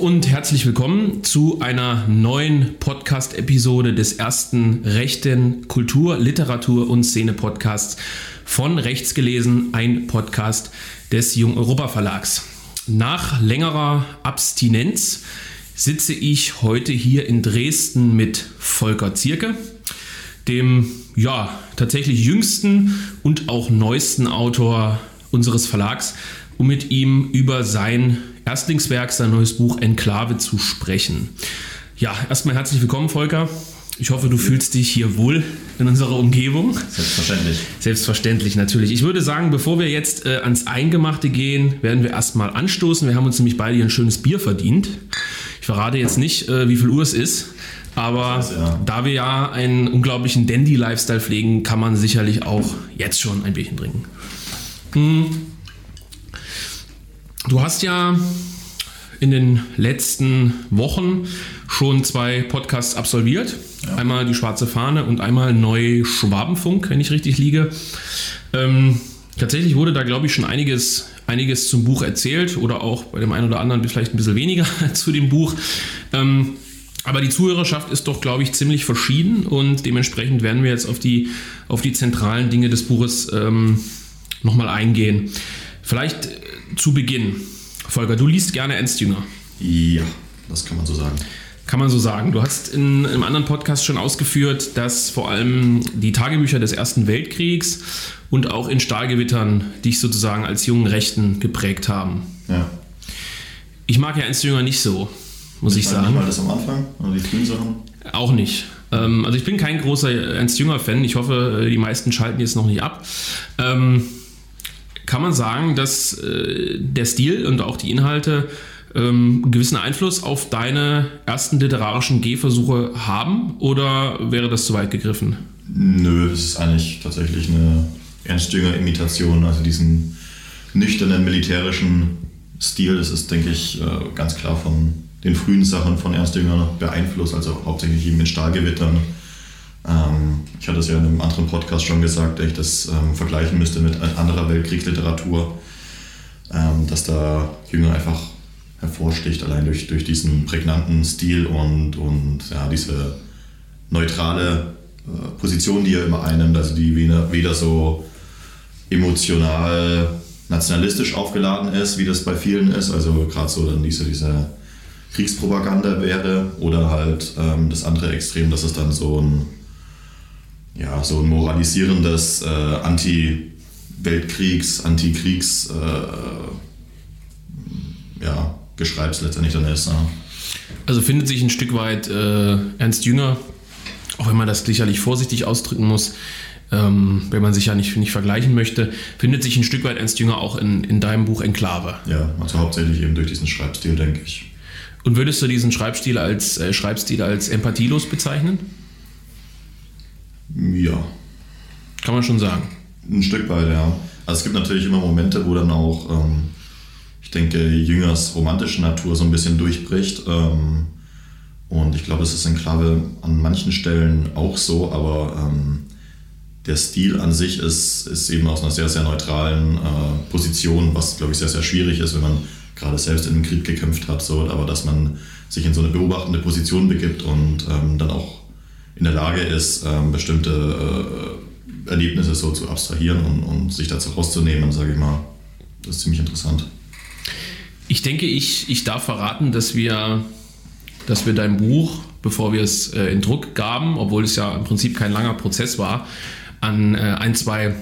Und herzlich willkommen zu einer neuen Podcast-Episode des ersten rechten Kultur-, Literatur- und Szene-Podcasts von Rechts gelesen, ein Podcast des Jung Europa Verlags. Nach längerer Abstinenz sitze ich heute hier in Dresden mit Volker Zierke, dem ja tatsächlich jüngsten und auch neuesten Autor unseres Verlags, um mit ihm über sein Erstlingswerk, sein neues Buch Enklave zu sprechen. Ja, erstmal herzlich willkommen, Volker. Ich hoffe, du fühlst dich hier wohl in unserer Umgebung. Selbstverständlich. Selbstverständlich, natürlich. Ich würde sagen, bevor wir jetzt äh, ans Eingemachte gehen, werden wir erstmal anstoßen. Wir haben uns nämlich beide hier ein schönes Bier verdient. Ich verrate jetzt nicht, äh, wie viel Uhr es ist. Aber Das, ja. da wir ja einen unglaublichen Dandy-Lifestyle pflegen, kann man sicherlich auch jetzt schon ein Bierchen trinken. Hm. Du hast ja in den letzten Wochen schon zwei Podcasts absolviert. Einmal die Schwarze Fahne und einmal Neu Schwabenfunk, wenn ich richtig liege. Ähm, tatsächlich wurde da, glaube ich, schon einiges, einiges zum Buch erzählt oder auch bei dem einen oder anderen vielleicht ein bisschen weniger zu dem Buch. Ähm, aber die Zuhörerschaft ist doch, glaube ich, ziemlich verschieden und dementsprechend werden wir jetzt auf die, auf die zentralen Dinge des Buches ähm, nochmal eingehen. Vielleicht zu Beginn. Volker, du liest gerne Ernst Jünger. Ja, das kann man so sagen. Kann man so sagen. Du hast in einem anderen Podcast schon ausgeführt, dass vor allem die Tagebücher des Ersten Weltkriegs und auch in Stahlgewittern dich sozusagen als jungen Rechten geprägt haben. Ja. Ich mag ja Ernst Jünger nicht so, muss ich Nicht sagen. mal das am Anfang oder die frühen Sachen. Auch nicht. Ähm, also ich bin kein großer Ernst Jünger-Fan. Ich hoffe, die meisten schalten jetzt noch nicht ab. Ähm, kann man sagen, dass äh, der Stil und auch die Inhalte ähm, einen gewissen Einfluss auf deine ersten literarischen Gehversuche haben oder wäre das zu weit gegriffen? Nö, es ist eigentlich tatsächlich eine Ernst Jünger Imitation, also diesen nüchternen militärischen Stil, das ist, denke ich, äh, ganz klar von den frühen Sachen von Ernst Jünger beeinflusst, also hauptsächlich eben in Stahlgewittern. Ähm, ich hatte es ja in einem anderen Podcast schon gesagt, dass ich das ähm, vergleichen müsste mit anderer Weltkriegsliteratur, ähm, dass da Jünger einfach hervorsticht, allein durch, durch diesen prägnanten Stil und, und ja, diese neutrale äh, Position, die er immer einnimmt, also die weder, weder so emotional nationalistisch aufgeladen ist, wie das bei vielen ist, also gerade so dann diese, diese Kriegspropaganda wäre oder halt ähm, das andere Extrem, dass es dann so ein ja, so ein moralisierendes äh, Anti-Weltkriegs, Anti-Kriegs äh, ja, Geschreibs letztendlich dann ist. Ne? Also findet sich ein Stück weit äh, Ernst Jünger, auch wenn man das sicherlich vorsichtig ausdrücken muss, ähm, wenn man sich ja nicht, nicht vergleichen möchte, findet sich ein Stück weit Ernst Jünger auch in, in deinem Buch Enklave. Ja, also hauptsächlich eben durch diesen Schreibstil, denke ich. Und würdest du diesen Schreibstil als, äh, Schreibstil als empathielos bezeichnen? Ja, Kann man schon sagen. ein Stück weit, ja. Also es gibt natürlich immer Momente, wo dann auch, ähm, ich denke, Jüngers romantische Natur so ein bisschen durchbricht. Ähm, und ich glaube, es ist in Klave an manchen Stellen auch so, aber ähm, der Stil an sich ist, ist eben aus einer sehr, sehr neutralen äh, Position, was, glaube ich, sehr, sehr schwierig ist, wenn man gerade selbst in einem Krieg gekämpft hat, so, aber dass man sich in so eine beobachtende Position begibt und ähm, dann auch in der Lage ist, ähm, bestimmte äh, Erlebnisse so zu abstrahieren und, und sich dazu rauszunehmen, sage ich mal. Das ist ziemlich interessant. Ich denke, ich, ich darf verraten, dass wir, dass wir dein Buch, bevor wir es äh, in Druck gaben, obwohl es ja im Prinzip kein langer Prozess war, an äh, ein, zwei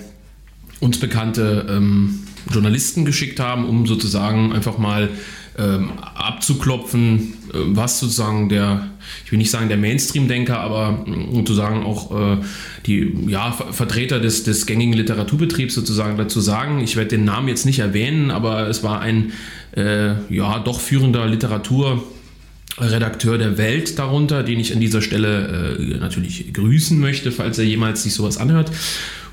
uns bekannte ähm, Journalisten geschickt haben, um sozusagen einfach mal ähm, abzuklopfen, äh, was sozusagen der, ich will nicht sagen der Mainstream-Denker, aber sozusagen auch äh, die ja, Ver Vertreter des, des gängigen Literaturbetriebs sozusagen dazu sagen. Ich werde den Namen jetzt nicht erwähnen, aber es war ein äh, ja doch führender Literatur. Redakteur der Welt darunter, den ich an dieser Stelle äh, natürlich grüßen möchte, falls er jemals sich sowas anhört.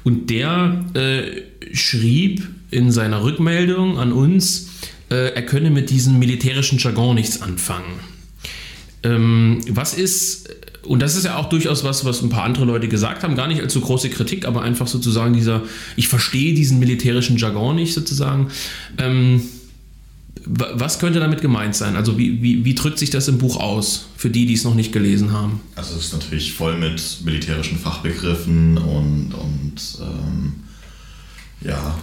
Und der äh, schrieb in seiner Rückmeldung an uns, äh, er könne mit diesem militärischen Jargon nichts anfangen. Ähm, was ist, und das ist ja auch durchaus was, was ein paar andere Leute gesagt haben, gar nicht als so große Kritik, aber einfach sozusagen dieser, ich verstehe diesen militärischen Jargon nicht sozusagen. Ähm, was könnte damit gemeint sein? Also wie, wie, wie drückt sich das im Buch aus, für die, die es noch nicht gelesen haben? Also es ist natürlich voll mit militärischen Fachbegriffen und, und ähm, ja,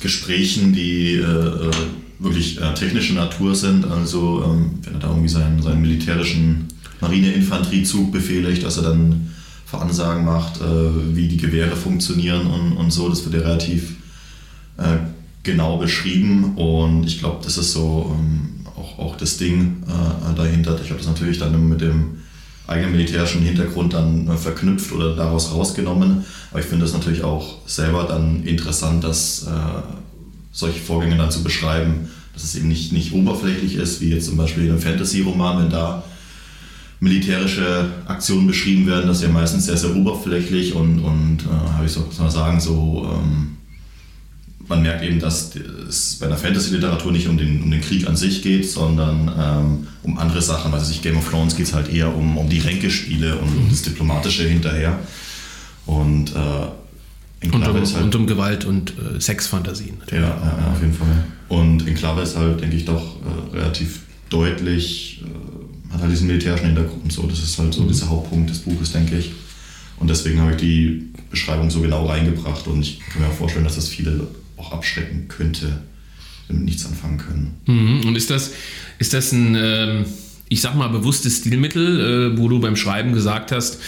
Gesprächen, die äh, wirklich äh, technische Natur sind. Also ähm, wenn er da irgendwie seinen, seinen militärischen Marineinfanteriezug befehligt, dass er dann Veransagen macht, äh, wie die Gewehre funktionieren und, und so. Das wird ja relativ äh, genau beschrieben und ich glaube, das ist so ähm, auch, auch das Ding äh, dahinter. Ich habe das natürlich dann mit dem eigenen militärischen Hintergrund dann äh, verknüpft oder daraus rausgenommen. Aber ich finde es natürlich auch selber dann interessant, dass äh, solche Vorgänge dann zu beschreiben, dass es eben nicht, nicht oberflächlich ist, wie jetzt zum Beispiel in einem Fantasy-Roman, wenn da militärische Aktionen beschrieben werden, das ist ja meistens sehr, sehr oberflächlich und, und äh, habe ich so mal sagen, so ähm, man merkt eben, dass es bei einer Fantasy-Literatur nicht um den, um den Krieg an sich geht, sondern ähm, um andere Sachen. Also sich Game of Thrones geht es halt eher um, um die Ränkespiele und um das Diplomatische hinterher. Und, äh, und, um, halt, und um Gewalt und äh, Sexfantasien. Ja, ja, ja, auf jeden Fall. Und in Enklave ist halt, denke ich, doch äh, relativ deutlich, äh, hat halt diesen militärischen Hintergrund. So. Das ist halt so mhm. dieser Hauptpunkt des Buches, denke ich. Und deswegen habe ich die Beschreibung so genau reingebracht und ich kann mir auch vorstellen, dass das viele auch abschrecken könnte, damit nichts anfangen können. Mhm. Und ist das, ist das ein, äh, ich sag mal, bewusstes Stilmittel, äh, wo du beim Schreiben gesagt hast,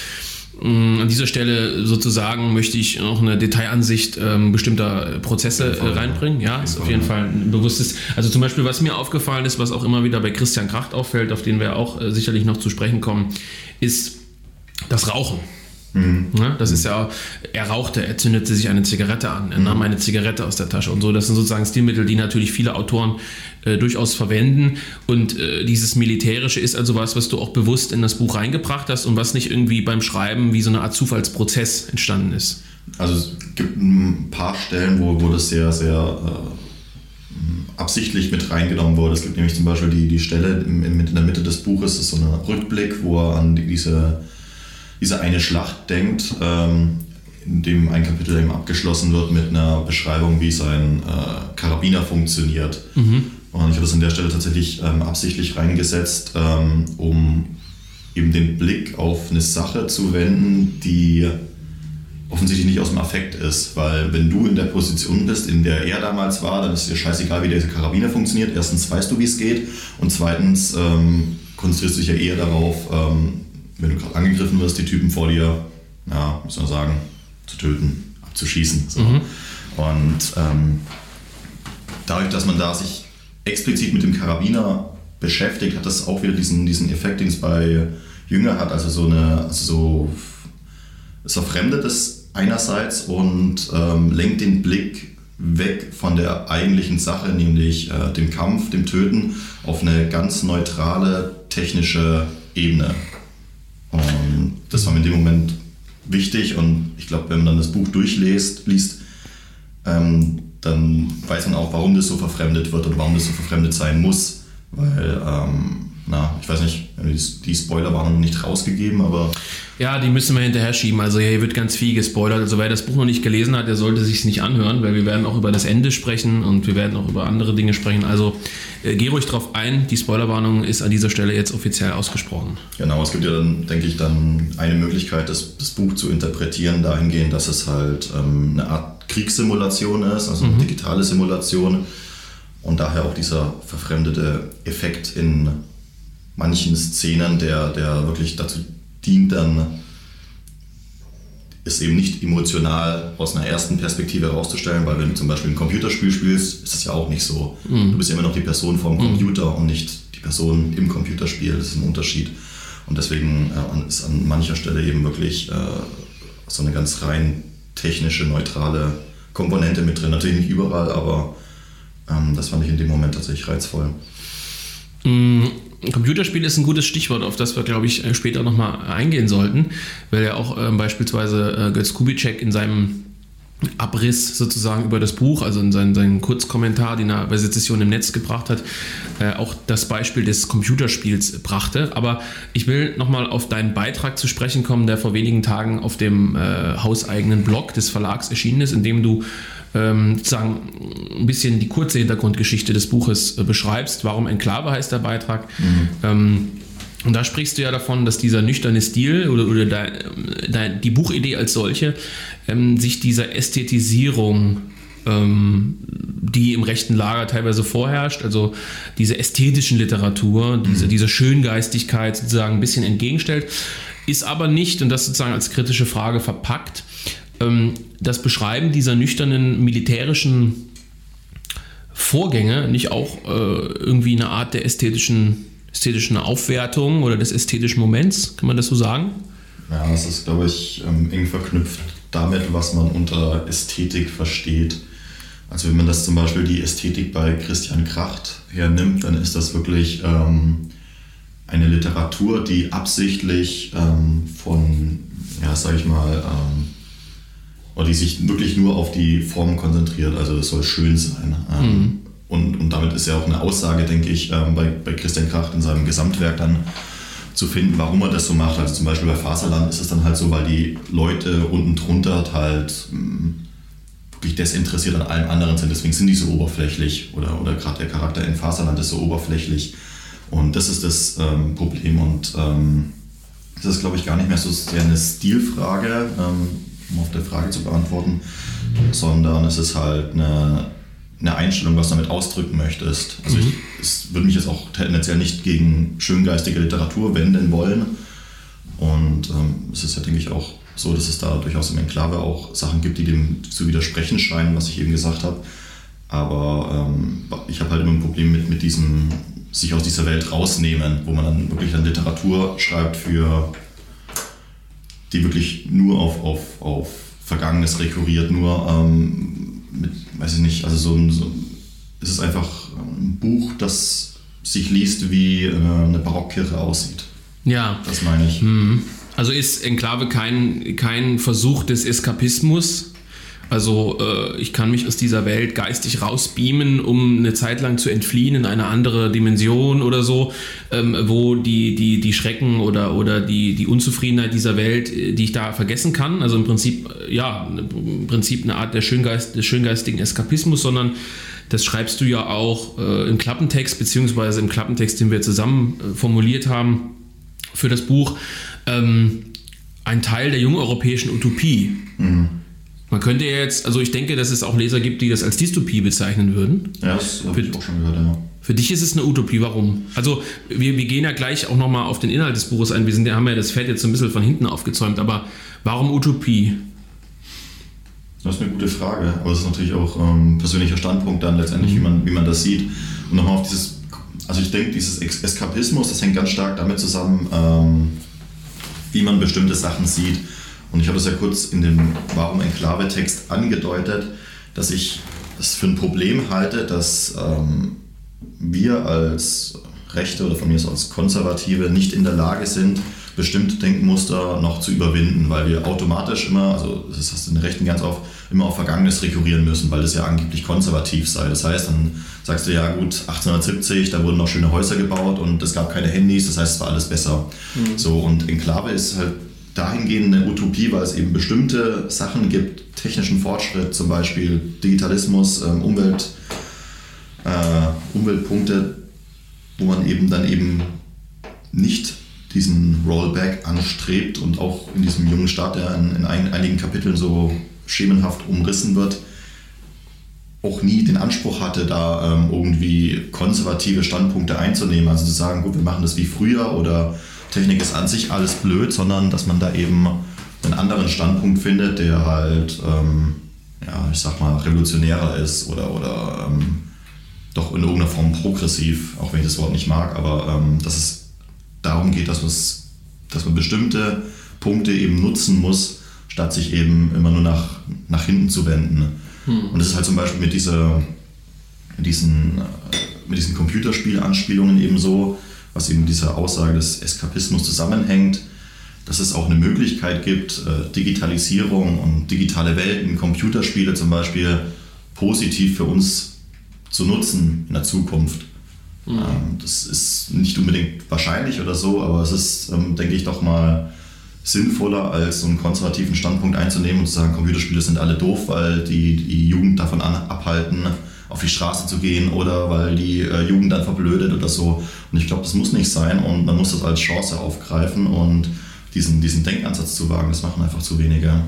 an dieser Stelle sozusagen möchte ich noch eine Detailansicht ähm, bestimmter Prozesse Fall, reinbringen. Ja, ist auf jeden Fall ein bewusstes. Also zum Beispiel, was mir aufgefallen ist, was auch immer wieder bei Christian Kracht auffällt, auf den wir auch äh, sicherlich noch zu sprechen kommen, ist das Rauchen. Mhm. Ja, das ist ja, er rauchte, er zündete sich eine Zigarette an, er mhm. nahm eine Zigarette aus der Tasche und so. Das sind sozusagen Stilmittel, die natürlich viele Autoren äh, durchaus verwenden. Und äh, dieses Militärische ist also was, was du auch bewusst in das Buch reingebracht hast und was nicht irgendwie beim Schreiben wie so eine Art Zufallsprozess entstanden ist. Also es gibt ein paar Stellen, wo, wo das sehr, sehr äh, absichtlich mit reingenommen wurde. Es gibt nämlich zum Beispiel die, die Stelle in, in der Mitte des Buches, das ist so ein Rückblick, wo er an diese diese eine Schlacht denkt, ähm, in dem ein Kapitel eben abgeschlossen wird mit einer Beschreibung, wie sein äh, Karabiner funktioniert. Mhm. Und ich habe das an der Stelle tatsächlich ähm, absichtlich reingesetzt, ähm, um eben den Blick auf eine Sache zu wenden, die offensichtlich nicht aus dem Affekt ist, weil wenn du in der Position bist, in der er damals war, dann ist dir scheißegal, wie dieser Karabiner funktioniert. Erstens weißt du, wie es geht und zweitens ähm, konzentrierst du dich ja eher darauf, ähm, wenn du gerade angegriffen wirst, die Typen vor dir, ja, muss man sagen, zu töten, abzuschießen. So. Mhm. Und ähm, dadurch, dass man da sich explizit mit dem Karabiner beschäftigt, hat das auch wieder diesen, diesen Effekt, den es bei Jünger hat, also so eine, also so, es verfremdet es einerseits und ähm, lenkt den Blick weg von der eigentlichen Sache, nämlich äh, dem Kampf, dem Töten, auf eine ganz neutrale technische Ebene. Und das war mir in dem Moment wichtig und ich glaube, wenn man dann das Buch durchliest, liest, ähm, dann weiß man auch, warum das so verfremdet wird oder warum das so verfremdet sein muss. Weil ähm, na, ich weiß nicht, die Spoiler waren noch nicht rausgegeben, aber. Ja, die müssen wir hinterher schieben. Also hier wird ganz viel gespoilert. Also wer das Buch noch nicht gelesen hat, der sollte sich nicht anhören, weil wir werden auch über das Ende sprechen und wir werden auch über andere Dinge sprechen. Also äh, geh ruhig drauf ein. Die Spoilerwarnung ist an dieser Stelle jetzt offiziell ausgesprochen. Genau, es gibt ja dann, denke ich, dann eine Möglichkeit, das, das Buch zu interpretieren, dahingehend, dass es halt ähm, eine Art Kriegssimulation ist, also eine mhm. digitale Simulation und daher auch dieser verfremdete Effekt in manchen Szenen, der, der wirklich dazu dient, dann es eben nicht emotional aus einer ersten Perspektive herauszustellen, weil wenn du zum Beispiel ein Computerspiel spielst, ist das ja auch nicht so. Mhm. Du bist ja immer noch die Person vom mhm. Computer und nicht die Person im Computerspiel. Das ist ein Unterschied. Und deswegen äh, ist an mancher Stelle eben wirklich äh, so eine ganz rein technische, neutrale Komponente mit drin. Natürlich nicht überall, aber ähm, das fand ich in dem Moment tatsächlich reizvoll. Computerspiel ist ein gutes Stichwort, auf das wir, glaube ich, äh, später nochmal eingehen sollten, weil ja auch äh, beispielsweise äh, Götz Kubitschek in seinem Abriss sozusagen über das Buch, also in seinen, seinen Kurzkommentar, den er bei Sezession im Netz gebracht hat, äh, auch das Beispiel des Computerspiels brachte. Aber ich will nochmal auf deinen Beitrag zu sprechen kommen, der vor wenigen Tagen auf dem äh, hauseigenen Blog des Verlags erschienen ist, in dem du ähm, sozusagen ein bisschen die kurze Hintergrundgeschichte des Buches äh, beschreibst. Warum Enklave heißt der Beitrag. Mhm. Ähm, und da sprichst du ja davon, dass dieser nüchterne Stil oder, oder da, da, die Buchidee als solche ähm, sich dieser Ästhetisierung, die im rechten Lager teilweise vorherrscht, also diese ästhetischen Literatur, diese, mhm. diese Schöngeistigkeit sozusagen ein bisschen entgegenstellt, ist aber nicht, und das sozusagen als kritische Frage verpackt, das Beschreiben dieser nüchternen militärischen Vorgänge nicht auch äh, irgendwie eine Art der ästhetischen ästhetischen Aufwertung oder des ästhetischen Moments, kann man das so sagen? Ja, das ist, glaube ich, ähm, eng verknüpft damit, was man unter Ästhetik versteht. Also wenn man das zum Beispiel die Ästhetik bei Christian Kracht hernimmt, dann ist das wirklich ähm, eine Literatur, die absichtlich ähm, von, ja, sag ich mal, ähm, oder die sich wirklich nur auf die Form konzentriert. Also es soll schön sein. Ähm, mhm. Und, und damit ist ja auch eine Aussage, denke ich, ähm, bei, bei Christian Kracht in seinem Gesamtwerk dann zu finden, warum er das so macht. Also zum Beispiel bei Faserland ist es dann halt so, weil die Leute unten drunter halt mh, hm, wirklich desinteressiert an allem anderen sind. Deswegen sind die so oberflächlich oder, oder gerade der Charakter in Faserland ist so oberflächlich. Und das ist das ähm, Problem. Und ähm, das ist, glaube ich, gar nicht mehr so sehr eine Stilfrage, ähm, um auf die Frage zu beantworten, sondern es ist halt eine eine Einstellung, was du damit ausdrücken möchtest. Also mhm. ich, würde mich jetzt auch tendenziell nicht gegen schöngeistige Literatur wenden wollen. Und ähm, es ist ja, denke ich, auch so, dass es da durchaus im Enklave auch Sachen gibt, die dem zu widersprechen scheinen, was ich eben gesagt habe. Aber ähm, ich habe halt immer ein Problem mit, mit diesem sich aus dieser Welt rausnehmen, wo man dann wirklich dann Literatur schreibt für die wirklich nur auf, auf, auf Vergangenes rekurriert, nur ähm, mit, weiß ich nicht, also so, so es ist einfach ein Buch, das sich liest, wie äh, eine Barockkirche aussieht. Ja. Das meine ich. Mhm. Also ist Enklave kein, kein Versuch des Eskapismus, also äh, ich kann mich aus dieser Welt geistig rausbeamen, um eine Zeit lang zu entfliehen in eine andere Dimension oder so, ähm, wo die, die, die Schrecken oder, oder die, die Unzufriedenheit dieser Welt, äh, die ich da vergessen kann, also im Prinzip, äh, ja, im Prinzip eine Art der Schöngeist, des schöngeistigen Eskapismus, sondern das schreibst du ja auch äh, im Klappentext, beziehungsweise im Klappentext, den wir zusammen äh, formuliert haben für das Buch, ähm, ein Teil der jungeuropäischen Utopie. Mhm. Man könnte ja jetzt, also ich denke, dass es auch Leser gibt, die das als Dystopie bezeichnen würden. Ja, das habe ich auch schon gehört, ja. Für dich ist es eine Utopie, warum? Also wir, wir gehen ja gleich auch nochmal auf den Inhalt des Buches ein. Wir sind, haben ja das Feld jetzt so ein bisschen von hinten aufgezäumt, aber warum Utopie? Das ist eine gute Frage, aber es ist natürlich auch ähm, persönlicher Standpunkt dann letztendlich, mhm. wie, man, wie man das sieht. Und nochmal auf dieses, also ich denke, dieses Eskapismus, das hängt ganz stark damit zusammen, ähm, wie man bestimmte Sachen sieht. Und ich habe das ja kurz in dem Warum Enklave-Text angedeutet, dass ich es für ein Problem halte, dass ähm, wir als Rechte oder von mir aus als Konservative nicht in der Lage sind, bestimmte Denkmuster noch zu überwinden, weil wir automatisch immer, also das hast du in den Rechten ganz oft, immer auf Vergangenes rekurrieren müssen, weil das ja angeblich konservativ sei. Das heißt, dann sagst du ja gut, 1870, da wurden noch schöne Häuser gebaut und es gab keine Handys, das heißt, es war alles besser. Mhm. So, und Enklave ist halt dahingehend eine Utopie, weil es eben bestimmte Sachen gibt, technischen Fortschritt, zum Beispiel Digitalismus, ähm, Umwelt, äh, Umweltpunkte, wo man eben dann eben nicht diesen Rollback anstrebt und auch in diesem jungen Staat, der in, in einigen Kapiteln so schemenhaft umrissen wird, auch nie den Anspruch hatte, da ähm, irgendwie konservative Standpunkte einzunehmen. Also zu sagen, gut, wir machen das wie früher oder Technik ist an sich alles blöd, sondern dass man da eben einen anderen Standpunkt findet, der halt, ähm, ja, ich sag mal, revolutionärer ist oder, oder ähm, doch in irgendeiner Form progressiv, auch wenn ich das Wort nicht mag, aber ähm, dass es darum geht, dass, dass man bestimmte Punkte eben nutzen muss, statt sich eben immer nur nach, nach hinten zu wenden. Hm. Und das ist halt zum Beispiel mit, dieser, mit diesen, äh, mit diesen Computerspielanspielungen eben so, was eben mit dieser Aussage des Eskapismus zusammenhängt, dass es auch eine Möglichkeit gibt, äh, Digitalisierung und digitale Welten, Computerspiele zum Beispiel, positiv für uns zu nutzen in der Zukunft. Mhm. Ähm, das ist nicht unbedingt wahrscheinlich oder so, aber es ist, ähm, denke ich, doch mal sinnvoller, als so einen konservativen Standpunkt einzunehmen und zu sagen, Computerspiele sind alle doof, weil die die Jugend davon abhalten, auf die Straße zu gehen oder weil die äh, Jugend dann verblödet oder so. Und ich glaube, das muss nicht sein und man muss das als Chance aufgreifen und diesen, diesen Denkansatz zu wagen, das machen einfach zu wenige.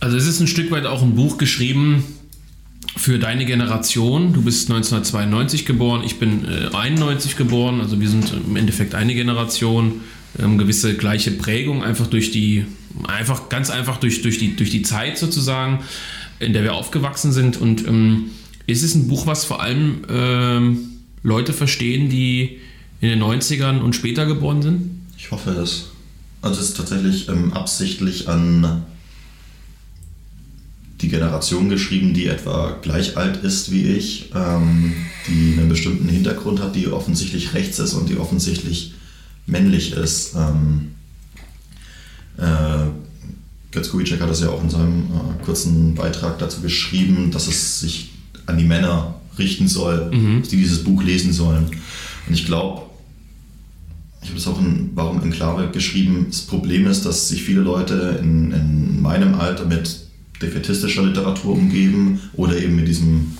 Also es ist ein Stück weit auch ein Buch geschrieben für deine Generation. Du bist 1992 geboren, ich bin äh, 91 geboren, also wir sind im Endeffekt eine Generation. Ähm, gewisse gleiche Prägung, einfach durch die, einfach ganz einfach durch, durch, die, durch die Zeit sozusagen, in der wir aufgewachsen sind. Und ähm, ist es ein Buch, was vor allem ähm, Leute verstehen, die in den 90ern und später geboren sind? Ich hoffe es. Also es ist tatsächlich ähm, absichtlich an die Generation geschrieben, die etwa gleich alt ist wie ich, ähm, die einen bestimmten Hintergrund hat, die offensichtlich rechts ist und die offensichtlich männlich ist. Ähm, äh, Götz Kubitschek hat das ja auch in seinem äh, kurzen Beitrag dazu geschrieben, dass es sich an die Männer richten soll, mhm. die dieses Buch lesen sollen. Und ich glaube, ich habe das auch in Warum Enklave geschrieben, das Problem ist, dass sich viele Leute in, in meinem Alter mit defetistischer Literatur umgeben oder eben mit diesem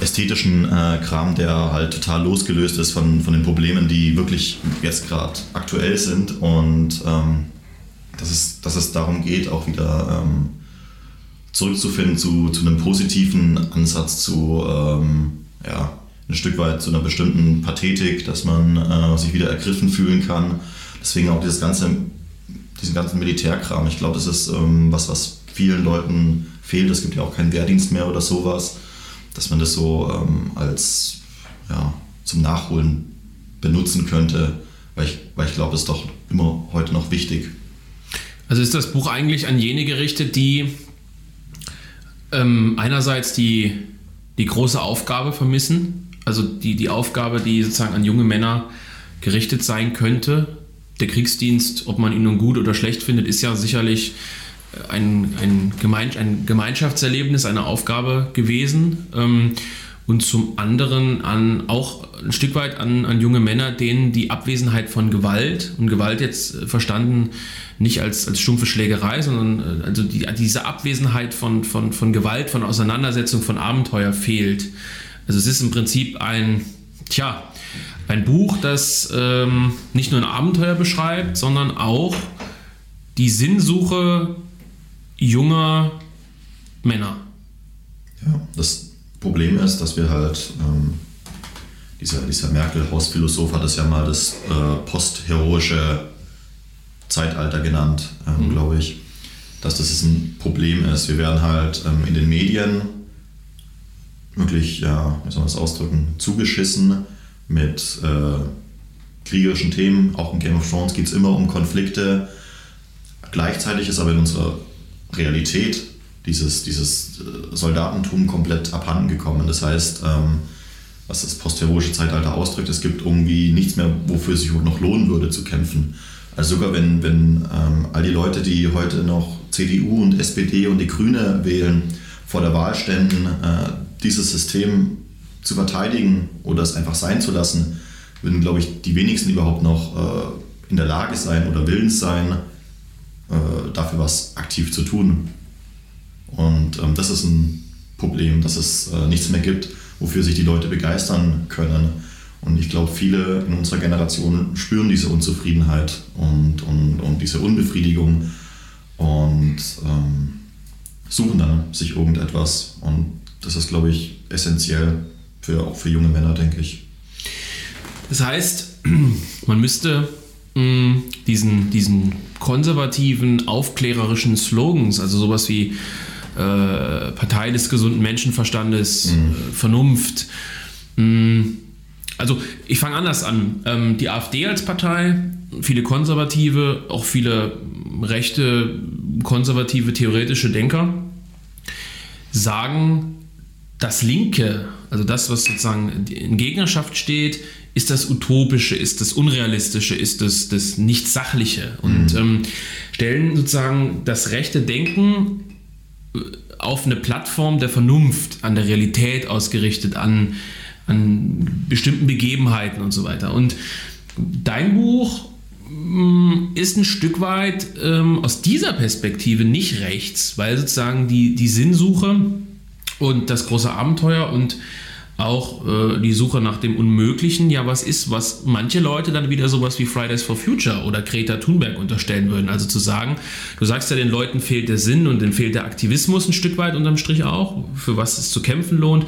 ästhetischen äh, Kram, der halt total losgelöst ist von, von den Problemen, die wirklich jetzt gerade aktuell sind und ähm, dass, es, dass es darum geht, auch wieder ähm, zurückzufinden zu, zu einem positiven Ansatz, zu ähm, ja, ein Stück weit zu einer bestimmten Pathetik, dass man äh, sich wieder ergriffen fühlen kann. Deswegen auch dieses ganze, diesen ganzen Militärkram. Ich glaube, das ist ähm, was, was vielen Leuten fehlt. Es gibt ja auch keinen Wehrdienst mehr oder sowas, dass man das so ähm, als ja, zum Nachholen benutzen könnte, weil ich, weil ich glaube, das ist doch immer heute noch wichtig. Also ist das Buch eigentlich an jene gerichtet, die ähm, einerseits die, die große Aufgabe vermissen, also die, die Aufgabe, die sozusagen an junge Männer gerichtet sein könnte. Der Kriegsdienst, ob man ihn nun gut oder schlecht findet, ist ja sicherlich ein, ein, Gemein, ein Gemeinschaftserlebnis, eine Aufgabe gewesen. Ähm, und zum anderen an auch ein Stück weit an, an junge Männer, denen die Abwesenheit von Gewalt und Gewalt jetzt verstanden nicht als, als stumpfe Schlägerei, sondern äh, also die, diese Abwesenheit von, von, von Gewalt, von Auseinandersetzung, von Abenteuer fehlt. Also es ist im Prinzip ein, tja, ein Buch, das ähm, nicht nur ein Abenteuer beschreibt, sondern auch die Sinnsuche junger Männer. Ja, das Problem ist, dass wir halt, ähm, dieser, dieser Merkel-Hausphilosoph hat es ja mal das äh, postheroische Zeitalter genannt, ähm, mhm. glaube ich, dass das ein Problem ist. Wir werden halt ähm, in den Medien wirklich, ja, wie soll man das ausdrücken, zugeschissen mit äh, kriegerischen Themen. Auch in Game of Thrones geht es immer um Konflikte. Gleichzeitig ist aber in unserer Realität dieses, dieses äh, Soldatentum komplett abhanden gekommen. Das heißt, ähm, was das postheroische Zeitalter ausdrückt, es gibt irgendwie nichts mehr, wofür es sich noch lohnen würde zu kämpfen. Also sogar wenn, wenn ähm, all die Leute, die heute noch CDU und SPD und die Grüne wählen, vor der Wahl ständen, äh, dieses System zu verteidigen oder es einfach sein zu lassen, würden, glaube ich, die wenigsten überhaupt noch äh, in der Lage sein oder willens sein, äh, dafür was aktiv zu tun. Und ähm, das ist ein Problem, dass es äh, nichts mehr gibt, wofür sich die Leute begeistern können. Und ich glaube, viele in unserer Generation spüren diese Unzufriedenheit und, und, und diese Unbefriedigung und ähm, suchen dann sich irgendetwas. Und das ist, glaube ich, essentiell für, auch für junge Männer, denke ich. Das heißt, man müsste diesen, diesen konservativen, aufklärerischen Slogans, also sowas wie äh, Partei des gesunden Menschenverstandes, mhm. äh, Vernunft. Mh, also ich fange anders an. Ähm, die AfD als Partei, viele Konservative, auch viele rechte, konservative, theoretische Denker sagen, das Linke, also das, was sozusagen in Gegnerschaft steht, ist das Utopische, ist das Unrealistische, ist das, das Nicht-Sachliche und mhm. ähm, stellen sozusagen das rechte Denken auf eine Plattform der Vernunft, an der Realität ausgerichtet, an, an bestimmten Begebenheiten und so weiter. Und dein Buch mm, ist ein Stück weit ähm, aus dieser Perspektive nicht rechts, weil sozusagen die, die Sinnsuche und das große Abenteuer und auch äh, die Suche nach dem Unmöglichen ja was ist, was manche Leute dann wieder sowas wie Fridays for Future oder Greta Thunberg unterstellen würden. Also zu sagen, du sagst ja, den Leuten fehlt der Sinn und denen fehlt der Aktivismus ein Stück weit unterm Strich auch, für was es zu kämpfen lohnt.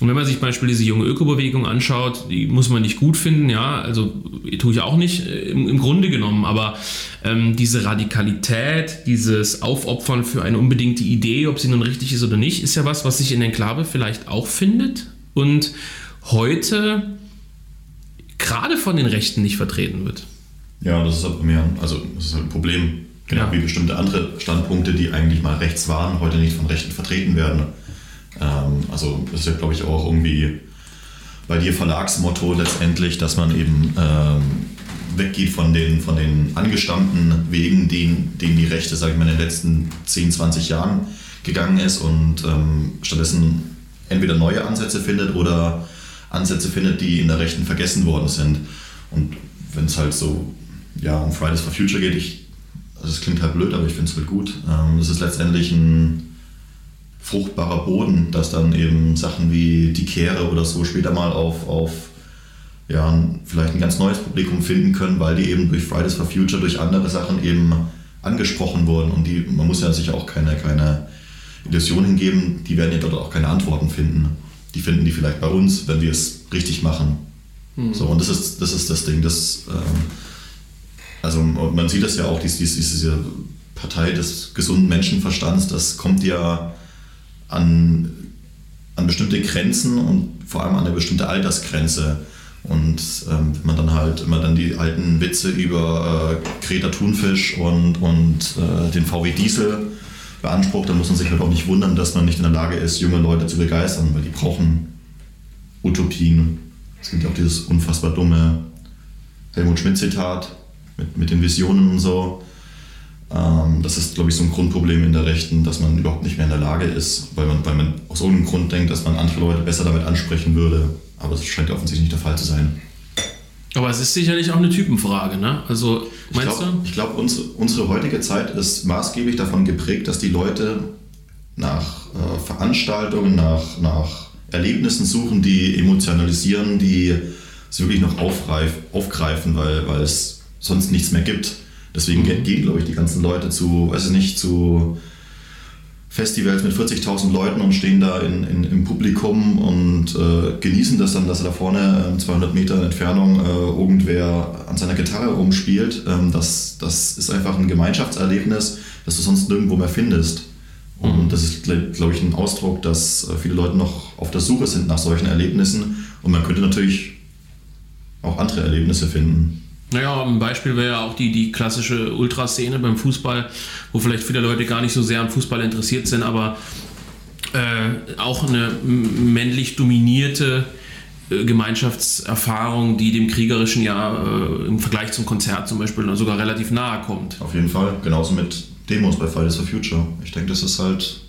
Und wenn man sich zum Beispiel diese junge Ökobewegung anschaut, die muss man nicht gut finden, ja, also tue ich auch nicht äh, im, im Grunde genommen, aber ähm, diese Radikalität, dieses Aufopfern für eine unbedingte Idee, ob sie nun richtig ist oder nicht, ist ja was, was sich in Enklave vielleicht auch findet und heute gerade von den Rechten nicht vertreten wird. Ja, das ist aber mehr, also das ist halt ein Problem, genau ja. wie bestimmte andere Standpunkte, die eigentlich mal rechts waren, heute nicht von Rechten vertreten werden. Ähm, also das ist ja, glaube ich, auch irgendwie bei dir Verlagsmotto letztendlich, dass man eben ähm, weggeht von den, von den angestammten Wegen, denen, denen die Rechte, sage ich mal, in den letzten 10, 20 Jahren gegangen ist und ähm, stattdessen entweder neue Ansätze findet oder Ansätze findet, die in der Rechten vergessen worden sind. Und wenn es halt so ja, um Fridays for Future geht, ich, also es klingt halt blöd, aber ich finde es halt gut. Ähm, es ist letztendlich ein fruchtbarer Boden, dass dann eben Sachen wie die Kehre oder so später mal auf, auf ja, vielleicht ein ganz neues Publikum finden können, weil die eben durch Fridays for Future, durch andere Sachen eben angesprochen wurden. Und die, man muss ja sich auch keine, keine Illusion hingeben, die werden ja dort auch keine Antworten finden. Die finden die vielleicht bei uns, wenn wir es richtig machen. Mhm. So, und das ist, das ist das Ding. Das, ähm, also man sieht das ja auch, diese, diese Partei des gesunden Menschenverstands, das kommt ja an, an bestimmte Grenzen und vor allem an eine bestimmte Altersgrenze. Und ähm, wenn man dann halt immer dann die alten Witze über äh, Greta Thunfisch und, und äh, den VW Diesel beansprucht, dann muss man sich halt auch nicht wundern, dass man nicht in der Lage ist, junge Leute zu begeistern, weil die brauchen Utopien. Es gibt ja auch dieses unfassbar dumme Helmut Schmidt-Zitat mit, mit den Visionen und so. Ähm, das ist, glaube ich, so ein Grundproblem in der Rechten, dass man überhaupt nicht mehr in der Lage ist, weil man, weil man aus irgendeinem Grund denkt, dass man andere Leute besser damit ansprechen würde. Aber das scheint offensichtlich nicht der Fall zu sein. Aber es ist sicherlich auch eine Typenfrage, ne? Also, meinst ich glaub, du? Ich glaube, unsere, unsere heutige Zeit ist maßgeblich davon geprägt, dass die Leute nach äh, Veranstaltungen, nach, nach Erlebnissen suchen, die emotionalisieren, die es wirklich noch aufreif, aufgreifen, weil, weil es sonst nichts mehr gibt. Deswegen mhm. gehen, glaube ich, die ganzen Leute zu, weiß ich nicht, zu Festivals mit 40.000 Leuten und stehen da in, in, im Publikum und äh, genießen das dann, dass da vorne äh, 200 Meter Entfernung äh, irgendwer an seiner Gitarre rumspielt. Ähm, das, das ist einfach ein Gemeinschaftserlebnis, das du sonst nirgendwo mehr findest. Und mhm. das ist, glaube ich, ein Ausdruck, dass äh, viele Leute noch auf der Suche sind nach solchen Erlebnissen. Und man könnte natürlich auch andere Erlebnisse finden. Naja, ein Beispiel wäre ja auch die, die klassische Ultraszene beim Fußball, wo vielleicht viele Leute gar nicht so sehr am Fußball interessiert sind, aber äh, auch eine männlich dominierte äh, Gemeinschaftserfahrung, die dem kriegerischen ja äh, im Vergleich zum Konzert zum Beispiel sogar relativ nahe kommt. Auf jeden Fall, genauso mit Demos bei Fridays for Future. Ich denke, das ist halt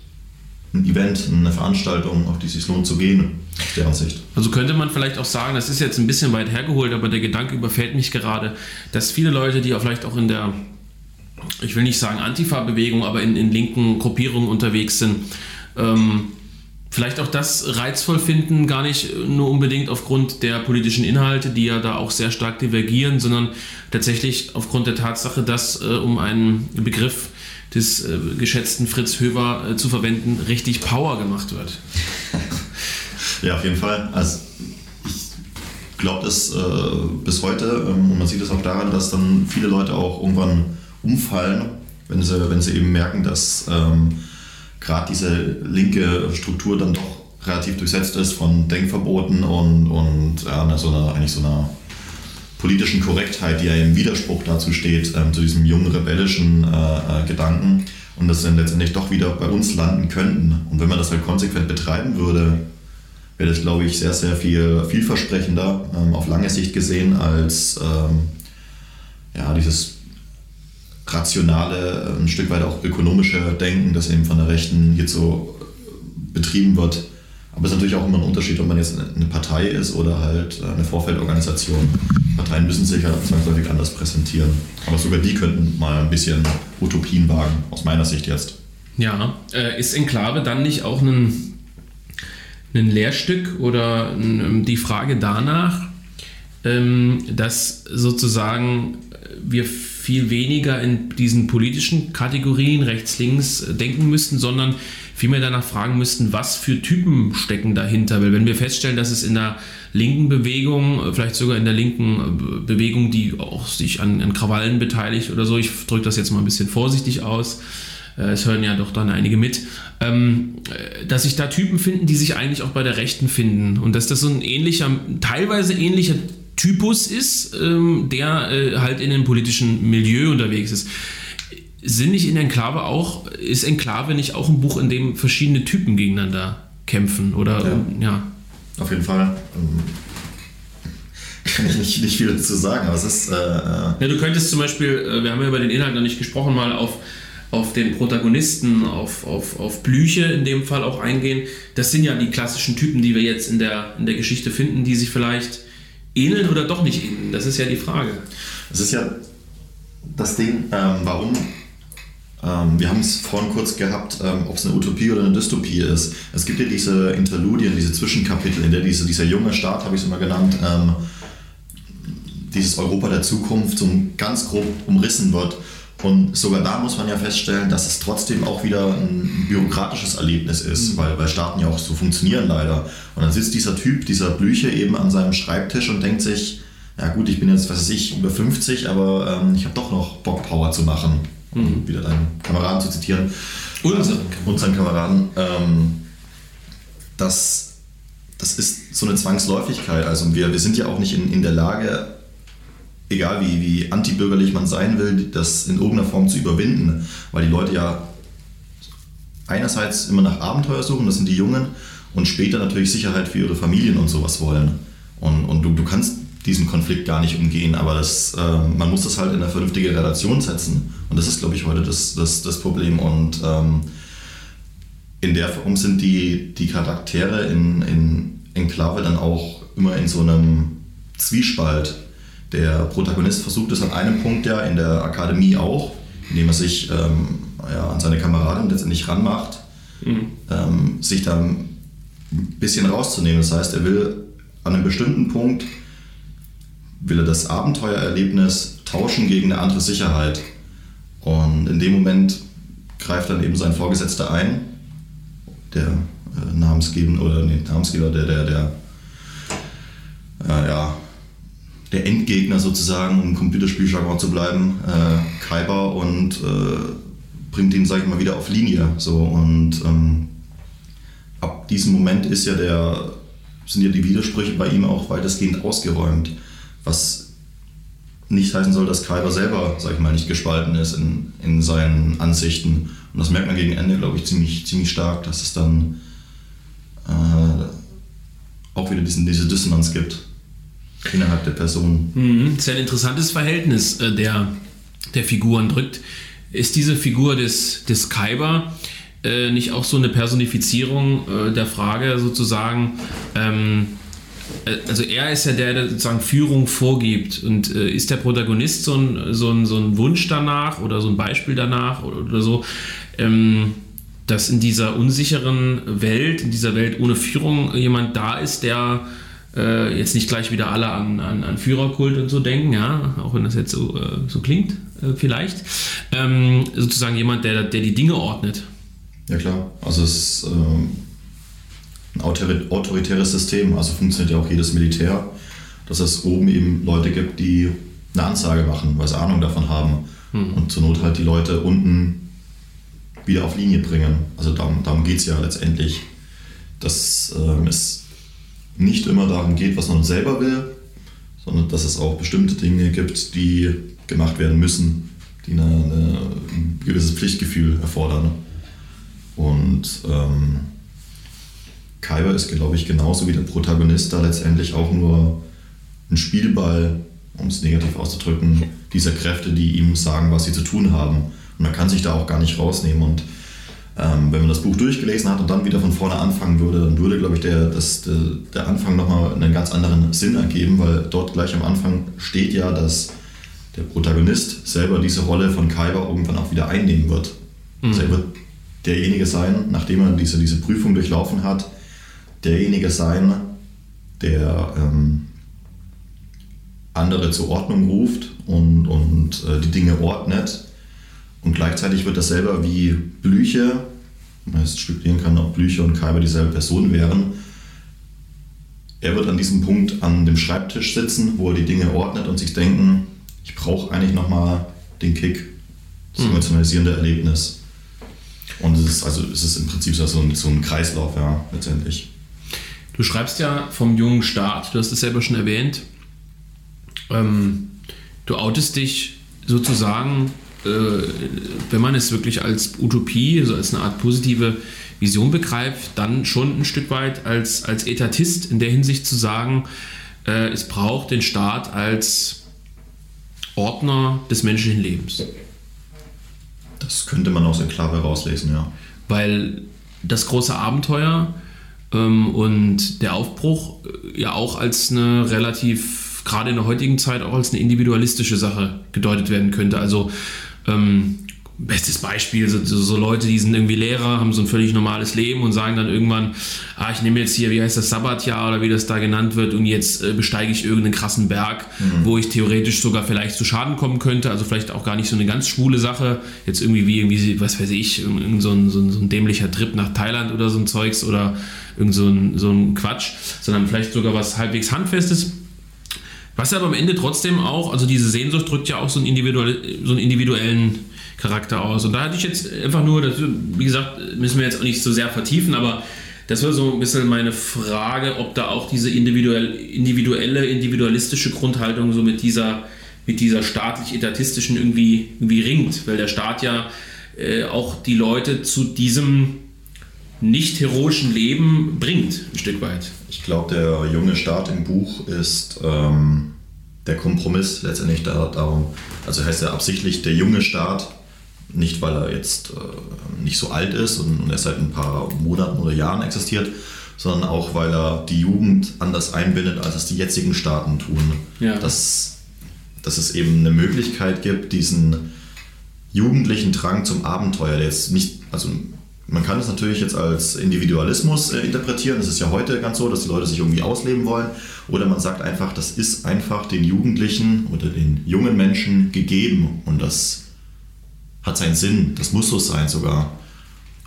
ein Event, eine Veranstaltung, auf die es sich lohnt zu gehen, aus deren Sicht. Also könnte man vielleicht auch sagen, das ist jetzt ein bisschen weit hergeholt, aber der Gedanke überfällt mich gerade, dass viele Leute, die auch vielleicht auch in der, ich will nicht sagen Antifa-Bewegung, aber in, in linken Gruppierungen unterwegs sind, ähm, vielleicht auch das reizvoll finden, gar nicht nur unbedingt aufgrund der politischen Inhalte, die ja da auch sehr stark divergieren, sondern tatsächlich aufgrund der Tatsache, dass äh, um einen Begriff des äh, geschätzten Fritz Höver äh, zu verwenden, richtig Power gemacht wird. ja, auf jeden Fall. Also ich glaube das äh, bis heute ähm, und man sieht es auch daran, dass dann viele Leute auch irgendwann umfallen, wenn sie, wenn sie eben merken, dass ähm, gerade diese linke Struktur dann doch relativ durchsetzt ist von Denkverboten und, und ja, so einer, eigentlich so einer politischen Korrektheit, die ja im Widerspruch dazu steht, ähm, zu diesem jungen rebellischen äh, äh, Gedanken und das dann letztendlich doch wieder bei uns landen könnten. Und wenn man das halt konsequent betreiben würde, wäre das, glaube ich, sehr, sehr viel vielversprechender ähm, auf lange Sicht gesehen als ähm, ja, dieses rationale, ein Stück weit auch ökonomische Denken, das eben von der Rechten jetzt so betrieben wird. Aber es ist natürlich auch immer ein Unterschied, ob man jetzt eine Partei ist oder halt eine Vorfeldorganisation. Parteien müssen sich ja zwangsläufig anders präsentieren. Aber sogar die könnten mal ein bisschen Utopien wagen, aus meiner Sicht jetzt. Ja, äh, ist Enklave dann nicht auch ein, ein Lehrstück oder die Frage danach, ähm, dass sozusagen wir viel weniger in diesen politischen Kategorien rechts, links denken müssten, sondern vielmehr danach fragen müssten, was für Typen stecken dahinter. Weil wenn wir feststellen, dass es in der linken Bewegung, vielleicht sogar in der linken Bewegung, die auch sich an, an Krawallen beteiligt oder so, ich drücke das jetzt mal ein bisschen vorsichtig aus, äh, es hören ja doch dann einige mit, ähm, äh, dass sich da Typen finden, die sich eigentlich auch bei der Rechten finden. Und dass das so ein ähnlicher, teilweise ähnlicher Typus ist, ähm, der äh, halt in einem politischen Milieu unterwegs ist. Sind nicht in Enklave auch, ist Enklave nicht auch ein Buch, in dem verschiedene Typen gegeneinander kämpfen? Oder ja. ja. Auf jeden Fall. Ähm, kann ich nicht, nicht viel dazu sagen, aber es ist. Äh, ja, du könntest zum Beispiel, wir haben ja über den Inhalt noch nicht gesprochen, mal auf auf den Protagonisten, auf, auf, auf Blüche in dem Fall auch eingehen. Das sind ja die klassischen Typen, die wir jetzt in der, in der Geschichte finden, die sich vielleicht ähneln oder doch nicht ähneln. Das ist ja die Frage. Das ist ja das Ding, ähm, warum. Ähm, wir haben es vorhin kurz gehabt, ähm, ob es eine Utopie oder eine Dystopie ist. Es gibt ja diese Interludien, diese Zwischenkapitel, in der diese, dieser junge Staat, habe ich es immer genannt, ähm, dieses Europa der Zukunft so ganz grob umrissen wird und sogar da muss man ja feststellen, dass es trotzdem auch wieder ein bürokratisches Erlebnis ist, mhm. weil, weil Staaten ja auch so funktionieren leider. Und dann sitzt dieser Typ, dieser Blüche eben an seinem Schreibtisch und denkt sich, ja gut, ich bin jetzt, was weiß ich, über 50, aber ähm, ich habe doch noch Bock, Power zu machen. Um mhm. wieder deinen Kameraden zu zitieren. Unseren, unseren Kameraden. Ähm, das, das ist so eine Zwangsläufigkeit. Also wir, wir sind ja auch nicht in, in der Lage, egal wie, wie antibürgerlich man sein will, das in irgendeiner Form zu überwinden, weil die Leute ja einerseits immer nach Abenteuer suchen, das sind die Jungen, und später natürlich Sicherheit für ihre Familien und sowas wollen. Und, und du, du kannst diesen Konflikt gar nicht umgehen, aber das, äh, man muss das halt in eine vernünftige Relation setzen. Und das ist, glaube ich, heute das, das, das Problem. Und ähm, in der Form sind die, die Charaktere in, in Enklave dann auch immer in so einem Zwiespalt der Protagonist versucht es an einem Punkt ja in der Akademie auch, indem er sich ähm, ja, an seine Kameradin letztendlich ranmacht, mhm. ähm, sich da ein bisschen rauszunehmen. Das heißt, er will an einem bestimmten Punkt will er das Abenteuererlebnis tauschen gegen eine andere Sicherheit. Und in dem Moment greift dann eben sein Vorgesetzter ein, der äh, Namensgeber oder nee, Namensgeber, der, der, der äh, ja, der Endgegner sozusagen, um im Computerspieljargon zu bleiben, äh, Kyber und äh, bringt ihn, sag ich mal, wieder auf Linie. So, und ähm, ab diesem Moment ist ja der, sind ja die Widersprüche bei ihm auch weitestgehend ausgeräumt, was nicht heißen soll, dass Kyber selber, sag ich mal, nicht gespalten ist in, in seinen Ansichten. Und das merkt man gegen Ende, glaube ich, ziemlich, ziemlich stark, dass es dann äh, auch wieder diesen, diese Dissonanz gibt innerhalb der Person. Mhm. Ein interessantes Verhältnis äh, der, der Figuren drückt. Ist diese Figur des, des Kaiber äh, nicht auch so eine Personifizierung äh, der Frage sozusagen, ähm, äh, also er ist ja der, der sozusagen Führung vorgibt und äh, ist der Protagonist so ein, so, ein, so ein Wunsch danach oder so ein Beispiel danach oder, oder so, ähm, dass in dieser unsicheren Welt, in dieser Welt ohne Führung jemand da ist, der äh, jetzt nicht gleich wieder alle an, an, an, Führerkult und so denken, ja, auch wenn das jetzt so, äh, so klingt, äh, vielleicht. Ähm, sozusagen jemand, der, der die Dinge ordnet. Ja klar, also es ähm, ein autoritäres System, also funktioniert ja auch jedes Militär, dass es oben eben Leute gibt, die eine Ansage machen, weil sie Ahnung davon haben hm. und zur Not halt die Leute unten wieder auf Linie bringen. Also darum, darum geht es ja letztendlich. Das ähm, ist nicht immer darum geht, was man selber will, sondern dass es auch bestimmte Dinge gibt, die gemacht werden müssen, die eine, eine, ein gewisses Pflichtgefühl erfordern. Und ähm, Kyber ist, glaube ich, genauso wie der Protagonist da letztendlich auch nur ein Spielball, um es negativ auszudrücken, dieser Kräfte, die ihm sagen, was sie zu tun haben. Und man kann sich da auch gar nicht rausnehmen. Und Ähm, wenn man das Buch durchgelesen hat und dann wieder von vorne anfangen würde, dann würde, glaube ich, der, das, der, der Anfang nochmal einen ganz anderen Sinn ergeben, weil dort gleich am Anfang steht ja, dass der Protagonist selber diese Rolle von Kaiba irgendwann auch wieder einnehmen wird. Mhm. Also er wird derjenige sein, nachdem er diese, diese Prüfung durchlaufen hat, derjenige sein, der ähm, andere zur Ordnung ruft und, und äh, die Dinge ordnet. Und gleichzeitig wird er selber wie Blüche, man jetzt spekulieren kann, ob Blüche und Kaiber dieselbe Person wären, er wird an diesem Punkt an dem Schreibtisch sitzen, wo er die Dinge ordnet und sich denken, ich brauche eigentlich nochmal den Kick, das mhm. emotionalisierende Erlebnis. Und es ist, also, es ist im Prinzip so ein, so ein Kreislauf, ja, letztendlich. Du schreibst ja vom jungen Staat, du hast es selber schon erwähnt. Ähm, du outest dich sozusagen, äh, wenn man es wirklich als Utopie, also als eine Art positive Vision begreift, dann schon ein Stück weit als, als Etatist in der Hinsicht zu sagen, äh, es braucht den Staat als Ordner des menschlichen Lebens. Das könnte man aus der Klave rauslesen, ja. Weil das große Abenteuer und der Aufbruch äh, ja auch als eine relativ, gerade in der heutigen Zeit, auch als eine individualistische Sache gedeutet werden könnte. Also ähm, bestes Beispiel, so, so, Leute, die sind irgendwie Lehrer, haben so ein völlig normales Leben und sagen dann irgendwann, ah, ich nehme jetzt hier, wie heißt das, Sabbatjahr oder wie das da genannt wird und jetzt äh, besteige ich irgendeinen krassen Berg, mhm. wo ich theoretisch sogar vielleicht zu Schaden kommen könnte, also vielleicht auch gar nicht so eine ganz schwule Sache, jetzt irgendwie wie, irgendwie, was weiß ich, so ein, so ein, so ein dämlicher Trip nach Thailand oder so ein Zeugs oder irgend so ein, so ein Quatsch, sondern vielleicht sogar was halbwegs Handfestes. Was aber am Ende trotzdem auch, also diese Sehnsucht drückt ja auch so einen, individuell, so einen individuellen Charakter aus. Und da hatte ich jetzt einfach nur, das, wie gesagt, müssen wir jetzt auch nicht so sehr vertiefen, aber das war so ein bisschen meine Frage, ob da auch diese individuell, individuelle, individualistische Grundhaltung so mit dieser, mit dieser staatlich-etatistischen irgendwie, irgendwie ringt, weil der Staat ja äh, auch die Leute zu diesem nicht heroischen Leben bringt, ein Stück weit. Ich glaube, der junge Staat im Buch ist ähm, der Kompromiss letztendlich da, darum, also heißt er absichtlich der junge Staat, nicht, weil er jetzt äh, nicht so alt ist und, und erst seit ein paar Monaten oder Jahren existiert, sondern auch, weil er die Jugend anders einbindet, als es die jetzigen Staaten tun. Ja. Dass, dass es eben eine Möglichkeit gibt, diesen jugendlichen Drang zum Abenteuer, der jetzt nicht, also man kann es natürlich jetzt als Individualismus äh, interpretieren. Es ist ja heute ganz so, dass die Leute sich irgendwie ausleben wollen. Oder man sagt einfach, das ist einfach den Jugendlichen oder den jungen Menschen gegeben. Und das hat seinen Sinn, das muss so sein sogar.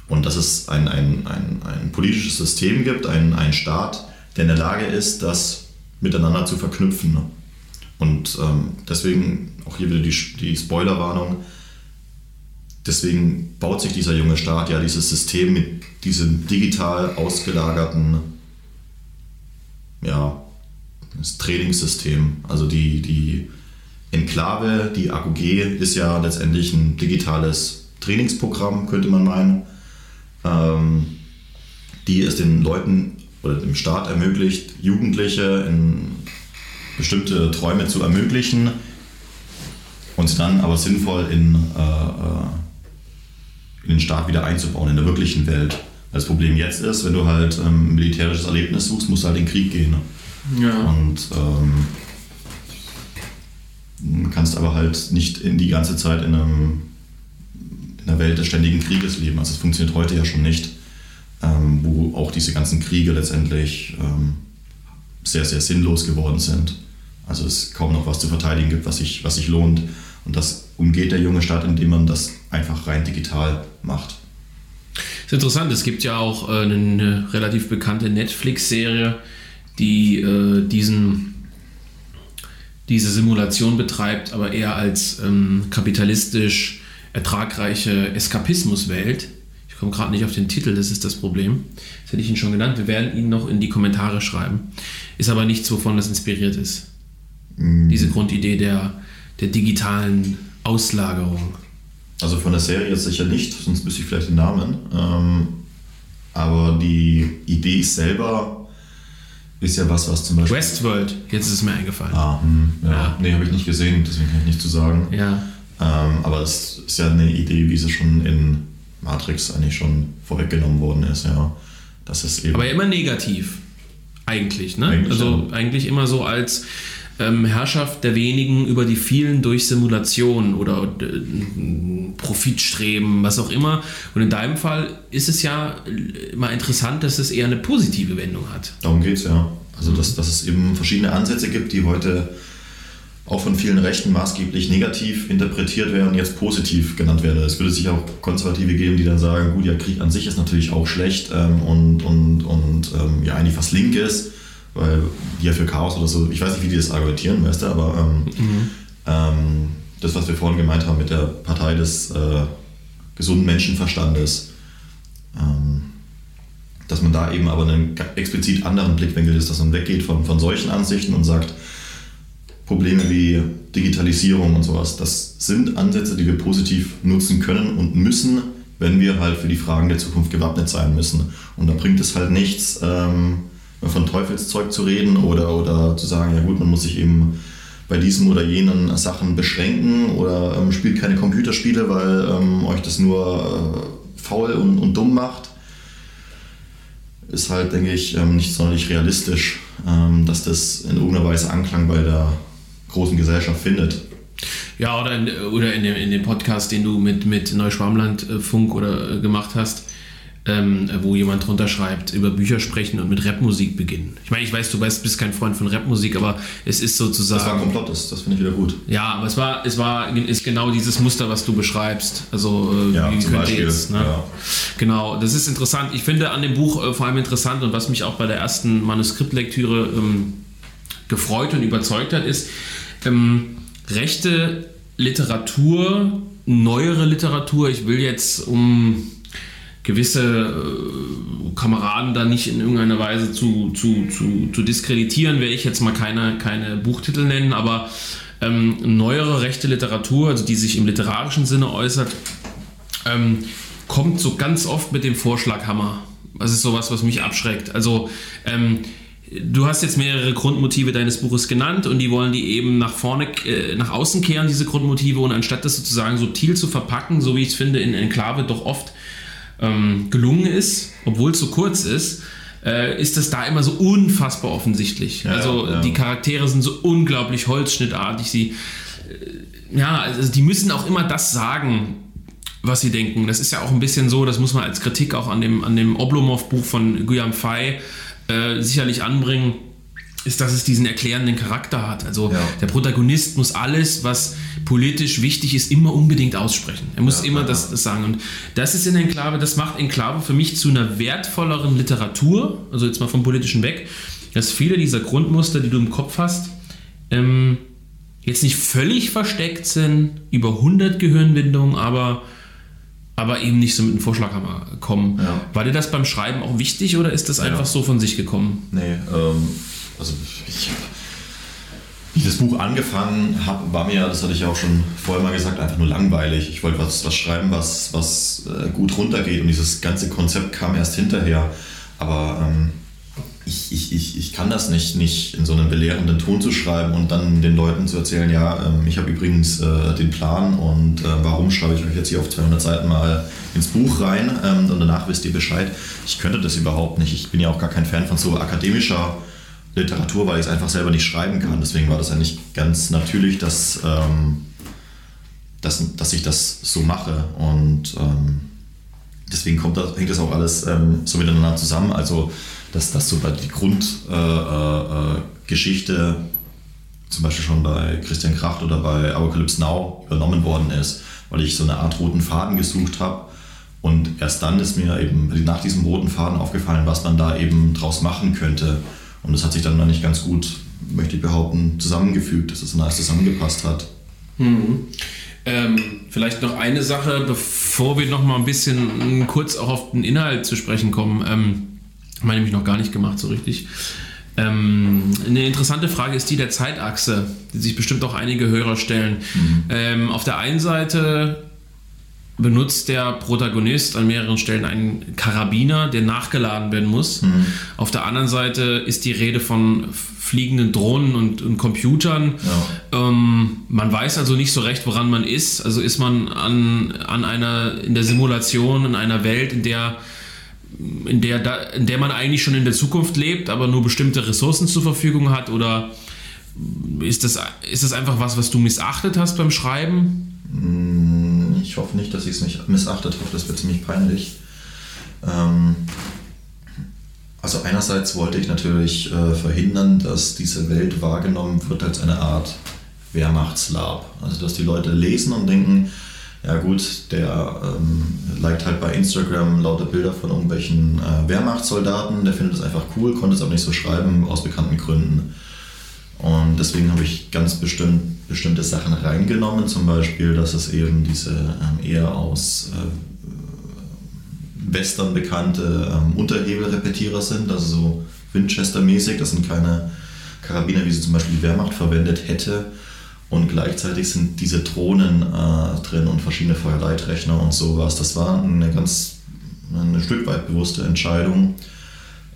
Und dass es ein, ein, ein, ein politisches System gibt, einen, einen Staat, der in der Lage ist, das miteinander zu verknüpfen. Und ähm, deswegen auch hier wieder die, die Spoilerwarnung. Deswegen baut sich dieser junge Staat ja dieses System mit diesem digital ausgelagerten ja, Trainingssystem. Also die, die Enklave, die AQG, ist ja letztendlich ein digitales Trainingsprogramm, könnte man meinen, ähm, die es den Leuten oder dem Staat ermöglicht, Jugendliche in bestimmte Träume zu ermöglichen und sie dann aber sinnvoll in, äh, äh, in den Staat wieder einzubauen, in der wirklichen Welt. Das Problem jetzt ist, wenn du halt ähm, ein militärisches Erlebnis suchst, musst du halt in den Krieg gehen. Ja. Und ähm, kannst aber halt nicht in die ganze Zeit in, einem, in einer Welt des ständigen Krieges leben. Also es funktioniert heute ja schon nicht, ähm, wo auch diese ganzen Kriege letztendlich ähm, sehr, sehr sinnlos geworden sind. Also es kaum noch was zu verteidigen gibt, was sich, was sich lohnt. Und das umgeht der junge Staat, indem man das einfach rein digital macht. Das ist interessant, es gibt ja auch äh, eine relativ bekannte Netflix-Serie, die äh, diesen diese Simulation betreibt, aber eher als ähm, kapitalistisch ertragreiche Eskapismuswelt. Ich komme gerade nicht auf den Titel, das ist das Problem. Das hätte ich Ihnen schon genannt. Wir werden ihn noch in die Kommentare schreiben. Ist aber nichts, wovon das inspiriert ist. Mhm. Diese Grundidee der, der digitalen Auslagerung. Also von der Serie jetzt sicher nicht, sonst wüsste ich vielleicht den Namen. Ähm, aber die Idee selber ist ja was, was zum Beispiel. Westworld, jetzt ist es mir eingefallen. Ah, hm, ja. ja. Nee, habe ich nicht gesehen, deswegen kann ich nicht zu sagen. Ja. Ähm, aber es ist ja eine Idee, wie sie schon in Matrix eigentlich schon vorweggenommen worden ist, ja. Das ist eben Aber immer negativ, eigentlich, ne? Eigentlich, also ja. eigentlich immer so als ähm, Herrschaft der wenigen über die vielen durch Simulation oder äh, Profitstreben, was auch immer. Und in deinem Fall ist es ja immer interessant, dass es eher eine positive Wendung hat. Darum geht es ja. Also, dass, dass es eben verschiedene Ansätze gibt, die heute auch von vielen Rechten maßgeblich negativ interpretiert werden und jetzt positiv genannt werden. Es würde sich auch Konservative geben, die dann sagen, gut, ja, Krieg an sich ist natürlich auch schlecht ähm, und, und, und ähm, ja, eigentlich was Linkes, weil die ja für Chaos oder so, ich weiß nicht, wie die das argumentieren, weißt du, aber ähm, ähm, das, was wir vorhin gemeint haben mit der Partei des äh, gesunden Menschenverstandes, ähm, dass man da eben aber einen explizit anderen Blickwinkel ist, dass man weggeht von, von solchen Ansichten und sagt, Probleme wie Digitalisierung und sowas, das sind Ansätze, die wir positiv nutzen können und müssen, wenn wir halt für die Fragen der Zukunft gewappnet sein müssen. Und da bringt es halt nichts, ähm, von Teufelszeug zu reden oder, oder zu sagen, ja gut, man muss sich eben bei diesen oder jenen Sachen beschränken oder ähm, spielt keine Computerspiele, weil ähm, euch das nur äh, faul und, und dumm macht ist halt, denke ich, ähm, nicht sonderlich realistisch, ähm, dass das in irgendeiner Weise Anklang bei der großen Gesellschaft findet. Ja, oder in, oder in, dem, in dem Podcast, den du mit, mit Neuschwarmland äh, Funk oder äh, gemacht hast, ähm, wo jemand drunter schreibt, über Bücher sprechen und mit Rapmusik beginnen. Ich meine, ich weiß, du weißt, bist kein Freund von Rapmusik, aber es ist sozusagen. Das war komplott, das, das finde ich wieder gut. Ja, aber es war, es war, ist genau dieses Muster, was du beschreibst. Also äh, Ja, wie zum Beispiel, jetzt, ne? ja. Genau, das ist interessant. Ich finde an dem Buch äh, vor allem interessant und was mich auch bei der ersten Manuskriptlektüre ähm, gefreut und überzeugt hat, ist ähm, rechte Literatur, neuere Literatur. Ich will jetzt um gewisse äh, Kameraden da nicht in irgendeiner Weise zu, zu, zu, zu diskreditieren, werde ich jetzt mal keine, keine Buchtitel nennen, aber ähm, neuere rechte Literatur, also die sich im literarischen Sinne äußert, ähm, kommt so ganz oft mit dem Vorschlaghammer. Das ist sowas, was mich abschreckt. Also ähm, du hast jetzt mehrere Grundmotive deines Buches genannt und die wollen die eben nach vorne, äh, nach außen kehren, diese Grundmotive, und anstatt das sozusagen subtil zu verpacken, so wie ich es finde, in Enklave doch oft ähm, gelungen ist, obwohl es so kurz ist, äh, ist das da immer so unfassbar offensichtlich. Ja, also ja. die Charaktere sind so unglaublich holzschnittartig. Sie, äh, ja, also die müssen auch immer das sagen, was sie denken. Das ist ja auch ein bisschen so, das muss man als Kritik auch an dem, an dem Oblomov-Buch von Guillaume Fay äh, sicherlich anbringen, ist, dass es diesen erklärenden Charakter hat. Also Ja. der Protagonist muss alles, was politisch wichtig ist, immer unbedingt aussprechen. Er muss Ja, immer das, das sagen. Und das ist in Enklave, das macht Enklave für mich zu einer wertvolleren Literatur, also jetzt mal vom politischen weg, dass viele dieser Grundmuster, die du im Kopf hast, ähm, jetzt nicht völlig versteckt sind, über 100 Gehirnwindungen, aber, aber eben nicht so mit einem Vorschlaghammer kommen. Ja. War dir das beim Schreiben auch wichtig oder ist das einfach so von sich gekommen? Nee, ähm, also ich, wie ich das Buch angefangen habe, war mir, das hatte ich ja auch schon vorher mal gesagt, einfach nur langweilig. Ich wollte was, was schreiben, was, was äh, gut runtergeht und dieses ganze Konzept kam erst hinterher. Aber ähm, ich, ich, ich, ich kann das nicht, nicht in so einem belehrenden Ton zu schreiben und dann den Leuten zu erzählen, ja, ähm, ich habe übrigens äh, den Plan und äh, warum schreibe ich euch jetzt hier auf 200 Seiten mal ins Buch rein ähm, und danach wisst ihr Bescheid. Ich könnte das überhaupt nicht. Ich bin ja auch gar kein Fan von so akademischer Literatur, weil ich es einfach selber nicht schreiben kann. Deswegen war das eigentlich ganz natürlich, dass, ähm, dass, dass ich das so mache und ähm, deswegen kommt das, hängt das auch alles ähm, so miteinander zusammen. Also, dass das so die Grundgeschichte äh, äh, Geschichte zum Beispiel schon bei Christian Kracht oder bei Apocalypse Now übernommen worden ist, weil ich so eine Art roten Faden gesucht habe. Und erst dann ist mir eben nach diesem roten Faden aufgefallen, was man da eben draus machen könnte. Und das hat sich dann nicht ganz gut, möchte ich behaupten, zusammengefügt, dass es alles zusammengepasst hat. Ähm, vielleicht noch eine Sache, bevor wir noch mal ein bisschen kurz auch auf den Inhalt zu sprechen kommen. Ähm, habe ich nämlich noch gar nicht gemacht so richtig. Ähm, eine interessante Frage ist die der Zeitachse, die sich bestimmt auch einige Hörer stellen. Ähm, auf der einen Seite benutzt der Protagonist an mehreren Stellen einen Karabiner, der nachgeladen werden muss. Mhm. Auf der anderen Seite ist die Rede von fliegenden Drohnen und, und Computern. Ja. Ähm, man weiß also nicht so recht, woran man ist. Also ist man an, an einer, in der Simulation, in einer Welt, in der in der, da, in der man eigentlich schon in der Zukunft lebt, aber nur bestimmte Ressourcen zur Verfügung hat? Oder ist das, ist das einfach was, was du missachtet hast beim Schreiben? Mm, ich hoffe nicht, dass ich es nicht missachtet habe. Das wird ziemlich peinlich. Ähm, also einerseits wollte ich natürlich äh, verhindern, dass diese Welt wahrgenommen wird als eine Art Wehrmachtslab. Also dass die Leute lesen und denken, ja gut, der ähm, liked halt bei Instagram lauter Bilder von irgendwelchen äh, Wehrmachtssoldaten, der findet es einfach cool, konnte es aber nicht so schreiben, aus bekannten Gründen. Und deswegen habe ich ganz bestimmt, bestimmte Sachen reingenommen, zum Beispiel, dass es eben diese ähm, eher aus äh, Western bekannte ähm, Unterhebelrepetierer sind, also so Winchester-mäßig, das sind keine Karabiner, wie sie zum Beispiel die Wehrmacht verwendet hätte und gleichzeitig sind diese Drohnen äh, drin und verschiedene Feuerleitrechner und sowas. Das war eine ganz ein Stück weit bewusste Entscheidung.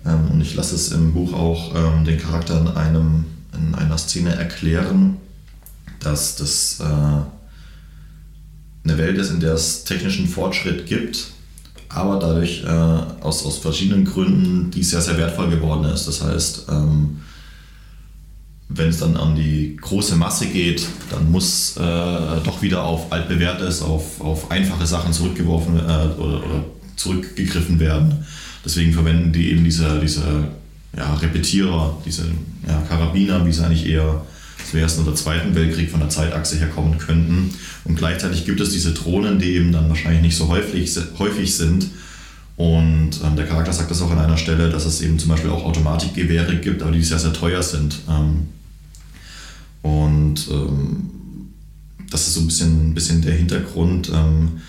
Ähm, und ich lasse es im Buch auch ähm, den Charakter in, einem, in einer Szene erklären, dass das äh, eine Welt ist, in der es technischen Fortschritt gibt, aber dadurch äh, aus, aus verschiedenen Gründen, die sehr, sehr wertvoll geworden ist. Das heißt, ähm, wenn es dann an die große Masse geht, dann muss äh, doch wieder auf altbewährtes, auf, auf einfache Sachen zurückgeworfen äh, oder, oder, zurückgegriffen werden. Deswegen verwenden die eben diese, diese ja, Repetierer, diese ja, Karabiner, wie sie eigentlich eher zum Ersten oder Zweiten Weltkrieg von der Zeitachse herkommen könnten. Und gleichzeitig gibt es diese Drohnen, die eben dann wahrscheinlich nicht so häufig, häufig sind. Und ähm, der Charakter sagt das auch an einer Stelle, dass es eben zum Beispiel auch Automatikgewehre gibt, aber die sehr, sehr teuer sind. Ähm, und ähm, das ist so ein bisschen, bisschen der Hintergrund. Ähm,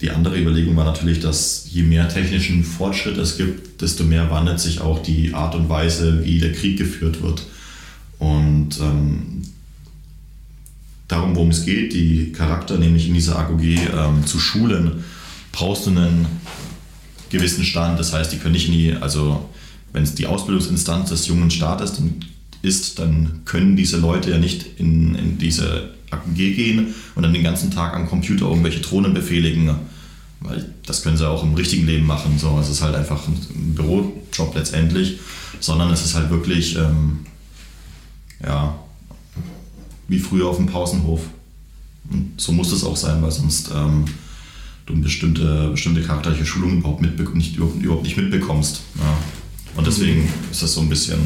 die andere Überlegung war natürlich, dass je mehr technischen Fortschritt es gibt, desto mehr wandelt sich auch die Art und Weise, wie der Krieg geführt wird. Und ähm, darum, worum es geht, die Charakter nämlich in dieser AGOG ähm, zu schulen, brauchst du einen gewissen Stand. Das heißt, die können nicht in die, also wenn es die Ausbildungsinstanz des jungen Staates, ist, dann können diese Leute ja nicht in, in diese AG gehen und dann den ganzen Tag am Computer irgendwelche Drohnen befehligen, weil das können sie auch im richtigen Leben machen. So, es ist halt einfach ein Bürojob letztendlich, sondern es ist halt wirklich, ähm, ja, wie früher auf dem Pausenhof. Und so muss es auch sein, weil sonst ähm, du bestimmte, bestimmte charakterliche Schulung überhaupt, nicht, überhaupt nicht mitbekommst. Ja. Und deswegen ist das so ein bisschen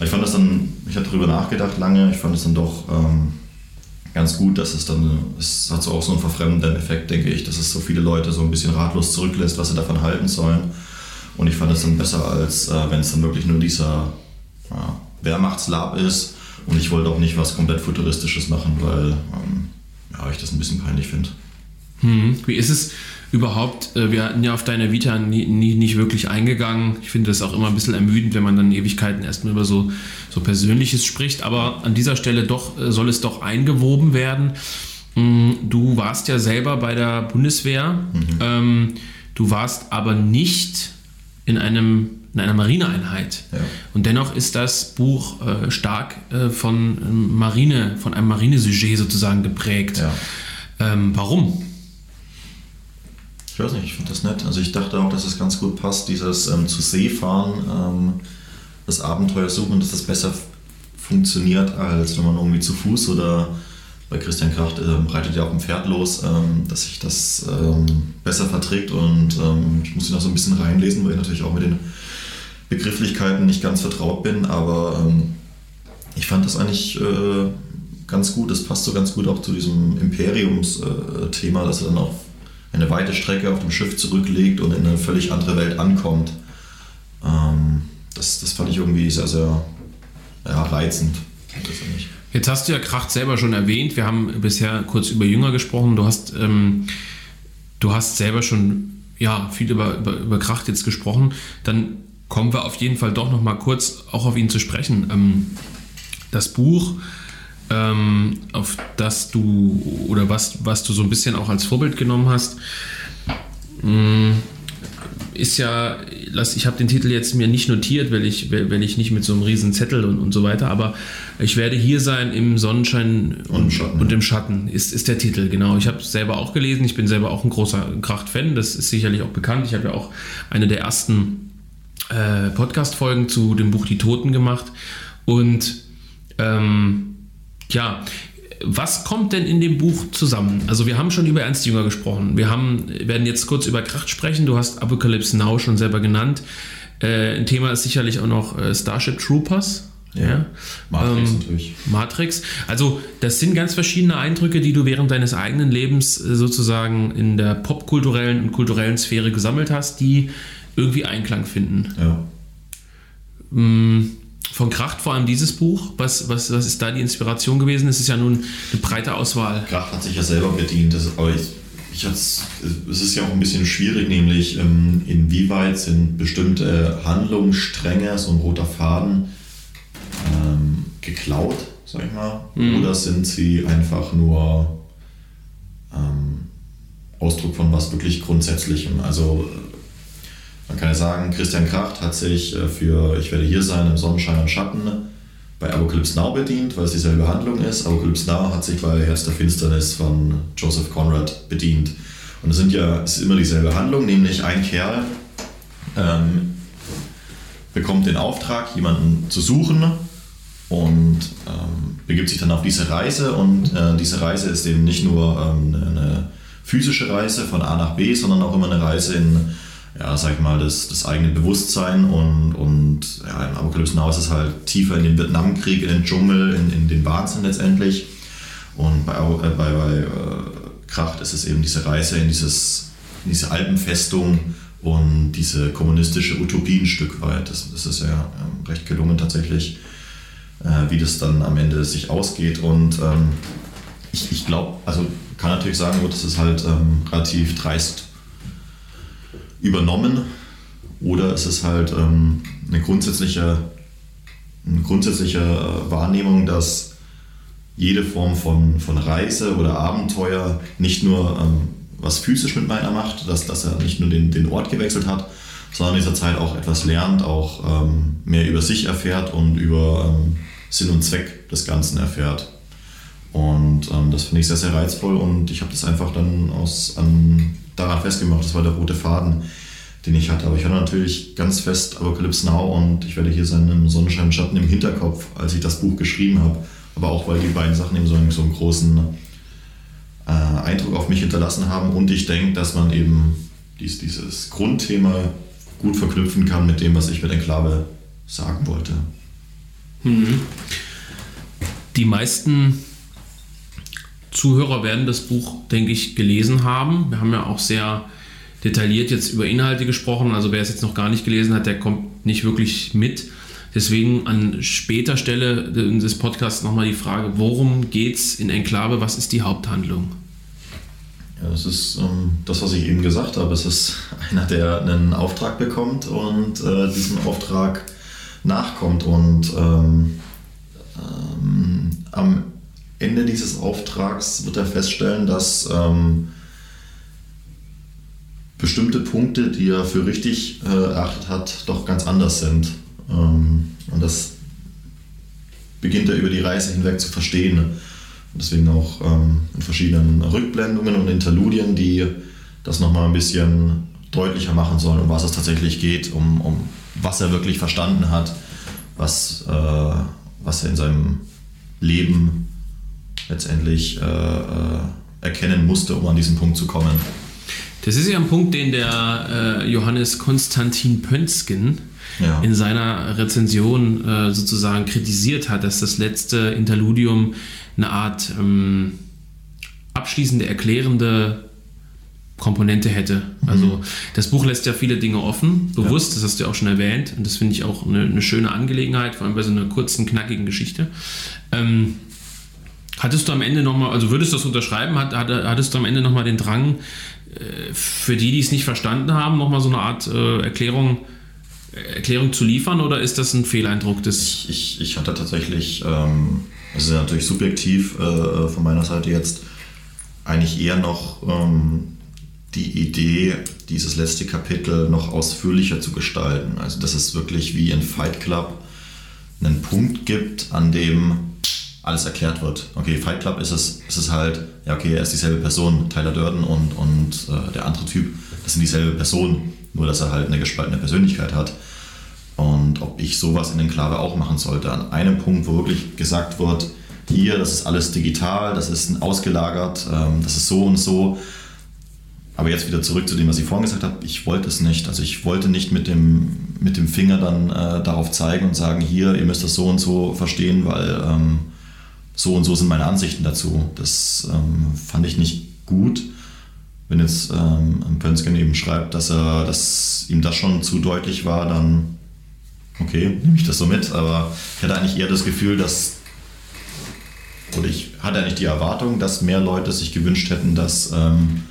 ich fand das dann, ich habe darüber nachgedacht lange, ich fand es dann doch ähm, ganz gut, dass es dann, es hat so auch so einen verfremdenden Effekt, denke ich, dass es so viele Leute so ein bisschen ratlos zurücklässt, was sie davon halten sollen. Und ich fand es dann besser, als äh, wenn es dann wirklich nur dieser ja, Wehrmachtslab ist. Und ich wollte auch nicht was komplett Futuristisches machen, weil ähm, ja, ich das ein bisschen peinlich finde. Hm. Wie ist es überhaupt? Äh, wir hatten ja auf deine Vita nie, nie, nicht wirklich eingegangen. Ich finde das auch immer ein bisschen ermüdend, wenn man dann Ewigkeiten erstmal über so, so Persönliches spricht. Aber an dieser Stelle doch äh, soll es doch eingewoben werden. Hm, du warst ja selber bei der Bundeswehr. Mhm. Ähm, du warst aber nicht in einem in einer Marineeinheit. Ja. Und dennoch ist das Buch äh, stark von ähm, Marine, von einem Marinesujet sozusagen geprägt. Ja. Ähm, warum? Ich weiß nicht, ich finde das nett. Also ich dachte auch, dass es ganz gut passt, dieses ähm, zu See fahren, ähm, das Abenteuer suchen, dass das besser funktioniert, als wenn man irgendwie zu Fuß oder bei Christian Kracht ähm, reitet ja auch ein Pferd los, ähm, dass sich das ähm, besser verträgt und ähm, ich muss ihn auch so ein bisschen reinlesen, weil ich natürlich auch mit den Begrifflichkeiten nicht ganz vertraut bin, aber ich fand das eigentlich äh, ganz gut. Das passt so ganz gut auch zu diesem Imperiums-Thema, äh, dass er dann auch eine weite Strecke auf dem Schiff zurücklegt und in eine völlig andere Welt ankommt. Ähm, das, das fand ich irgendwie sehr, sehr ja, reizend. Jetzt hast du ja Kracht selber schon erwähnt. Wir haben bisher kurz über Jünger gesprochen. Du hast, ähm, du hast selber schon ja, viel über, über, über Kracht jetzt gesprochen. Dann kommen wir auf jeden Fall doch noch mal kurz auch auf ihn zu sprechen. Ähm, das Buch ähm, auf das du oder was, was du so ein bisschen auch als Vorbild genommen hast, mh, ist ja, ich habe den Titel jetzt mir nicht notiert, weil ich, weil ich nicht mit so einem riesen Zettel und, und so weiter, aber ich werde hier sein im Sonnenschein und, und, Schatten, und im Schatten, ist, ist der Titel, genau. Ich habe es selber auch gelesen, ich bin selber auch ein großer Kracht-Fan, das ist sicherlich auch bekannt. Ich habe ja auch eine der ersten äh, Podcast-Folgen zu dem Buch Die Toten gemacht und ähm, ja, was kommt denn in dem Buch zusammen? Also wir haben schon über Ernst Jünger gesprochen. Wir haben, werden jetzt kurz über Kracht sprechen. Du hast Apocalypse Now schon selber genannt. Äh, ein Thema ist sicherlich auch noch äh, Starship Troopers. Ja. Matrix ähm, natürlich. Matrix. Also das sind ganz verschiedene Eindrücke, die du während deines eigenen Lebens äh, sozusagen in der popkulturellen und kulturellen Sphäre gesammelt hast, die irgendwie Einklang finden. Ja. Hm von Kracht vor allem dieses Buch? Was, was, was ist da die Inspiration gewesen? Es ist ja nun eine breite Auswahl. Kracht hat sich ja selber bedient, das, aber ich, ich es ist ja auch ein bisschen schwierig, nämlich ähm, inwieweit sind bestimmte Handlungsstränge, so ein roter Faden, ähm, geklaut, sag ich mal, mhm. oder sind sie einfach nur ähm, Ausdruck von was wirklich Grundsätzlichem? Also man kann ja sagen, Christian Kracht hat sich äh, für Ich werde hier sein im Sonnenschein und Schatten bei Apocalypse Now bedient, weil es dieselbe Handlung ist. Apocalypse Now hat sich bei Herz der Finsternis von Joseph Conrad bedient. Und es sind ja, es ist immer dieselbe Handlung, nämlich ein Kerl ähm, bekommt den Auftrag, jemanden zu suchen und ähm, begibt sich dann auf diese Reise. Und äh, diese Reise ist eben nicht nur ähm, eine physische Reise von A nach B, sondern auch immer eine Reise in ja, sag ich mal, das, das eigene Bewusstsein und, und ja, im Apokalypse Now ist es halt tiefer in den Vietnamkrieg, in den Dschungel, in, in den Wahnsinn letztendlich. Und bei, äh, bei, bei äh, Kracht ist es eben diese Reise in, dieses, in diese Alpenfestung und diese kommunistische Utopie ein Stück weit. Das, das ist ja ähm, recht gelungen tatsächlich, äh, wie das dann am Ende sich ausgeht. Und ähm, ich, ich glaube, also kann natürlich sagen, das ist halt ähm, relativ dreist übernommen oder ist es halt ähm, eine grundsätzliche, eine grundsätzliche Wahrnehmung, dass jede Form von, von Reise oder Abenteuer nicht nur ähm, was physisch mit meiner macht, dass, dass er nicht nur den, den Ort gewechselt hat, sondern in dieser Zeit auch etwas lernt, auch ähm, mehr über sich erfährt und über ähm, Sinn und Zweck des Ganzen erfährt. Und ähm, das finde ich sehr, sehr reizvoll und ich habe das einfach dann aus, an, daran festgemacht, das war der rote Faden, den ich hatte. Aber ich hatte natürlich ganz fest Apocalypse Now und ich werde hier sein im Sonnenschein Schatten im Hinterkopf, als ich das Buch geschrieben habe. Aber auch, weil die beiden Sachen eben so einen, so einen großen äh, Eindruck auf mich hinterlassen haben und ich denke, dass man eben dies, dieses Grundthema gut verknüpfen kann mit dem, was ich mit Enklave sagen wollte. Mhm. Die meisten Zuhörer werden das Buch, denke ich, gelesen haben. Wir haben ja auch sehr detailliert jetzt über Inhalte gesprochen. Also wer es jetzt noch gar nicht gelesen hat, der kommt nicht wirklich mit. Deswegen an später Stelle des Podcasts nochmal die Frage, worum geht es in Enklave? Was ist die Haupthandlung? Ja, das ist ähm, das, was ich eben gesagt habe. Es ist einer, der einen Auftrag bekommt und äh, diesem Auftrag nachkommt. Und ähm, ähm, am Ende dieses Auftrags wird er feststellen, dass ähm, bestimmte Punkte, die er für richtig äh, erachtet hat, doch ganz anders sind. Ähm, und das beginnt er über die Reise hinweg zu verstehen. Und deswegen auch ähm, in verschiedenen Rückblendungen und Interludien, die das nochmal ein bisschen deutlicher machen sollen, um was es tatsächlich geht, um, um was er wirklich verstanden hat, was, äh, was er in seinem Leben letztendlich äh, äh, erkennen musste, um an diesen Punkt zu kommen. Das ist ja ein Punkt, den der äh, Johannes Konstantin Pönsken ja. in seiner Rezension äh, sozusagen kritisiert hat, dass das letzte Interludium eine Art ähm, abschließende, erklärende Komponente hätte. Mhm. Also das Buch lässt ja viele Dinge offen, bewusst, ja. das hast du ja auch schon erwähnt. Und das finde ich auch eine, eine, schöne Angelegenheit, vor allem bei so einer kurzen, knackigen Geschichte. Ähm, hattest du am Ende nochmal, also würdest du das unterschreiben, hat, hattest du am Ende nochmal den Drang, äh, für die, die es nicht verstanden haben, nochmal so eine Art äh, Erklärung, Erklärung zu liefern oder ist das ein Fehlεindruck des? Ich, ich, ich hatte tatsächlich ähm, ist ja natürlich subjektiv äh, von meiner Seite jetzt eigentlich eher noch ähm, die Idee, dieses letzte Kapitel noch ausführlicher zu gestalten. Also dass es wirklich wie in Fight Club einen Punkt gibt, an dem alles erklärt wird. Okay, Fight Club ist es, ist es halt, ja okay, er ist dieselbe Person, Tyler Durden und, und äh, der andere Typ, das sind dieselbe Person, nur dass er halt eine gespaltene Persönlichkeit hat. Und ob ich sowas in den Klave auch machen sollte, an einem Punkt, wo wirklich gesagt wird, hier, das ist alles digital, das ist ausgelagert, ähm, das ist so und so. Aber jetzt wieder zurück zu dem, was ich vorhin gesagt habe. Ich wollte es nicht. Also ich wollte nicht mit dem, mit dem Finger dann äh, darauf zeigen und sagen, hier, ihr müsst das so und so verstehen, weil ähm, so und so sind meine Ansichten dazu. Das ähm, fand ich nicht gut. Wenn jetzt ähm, Pönsken eben schreibt, dass, er, dass ihm das schon zu deutlich war, dann okay, nehme ich das so mit. Aber ich hatte eigentlich eher das Gefühl, dass oder ich hatte eigentlich die Erwartung, dass mehr Leute sich gewünscht hätten, dass, ähm,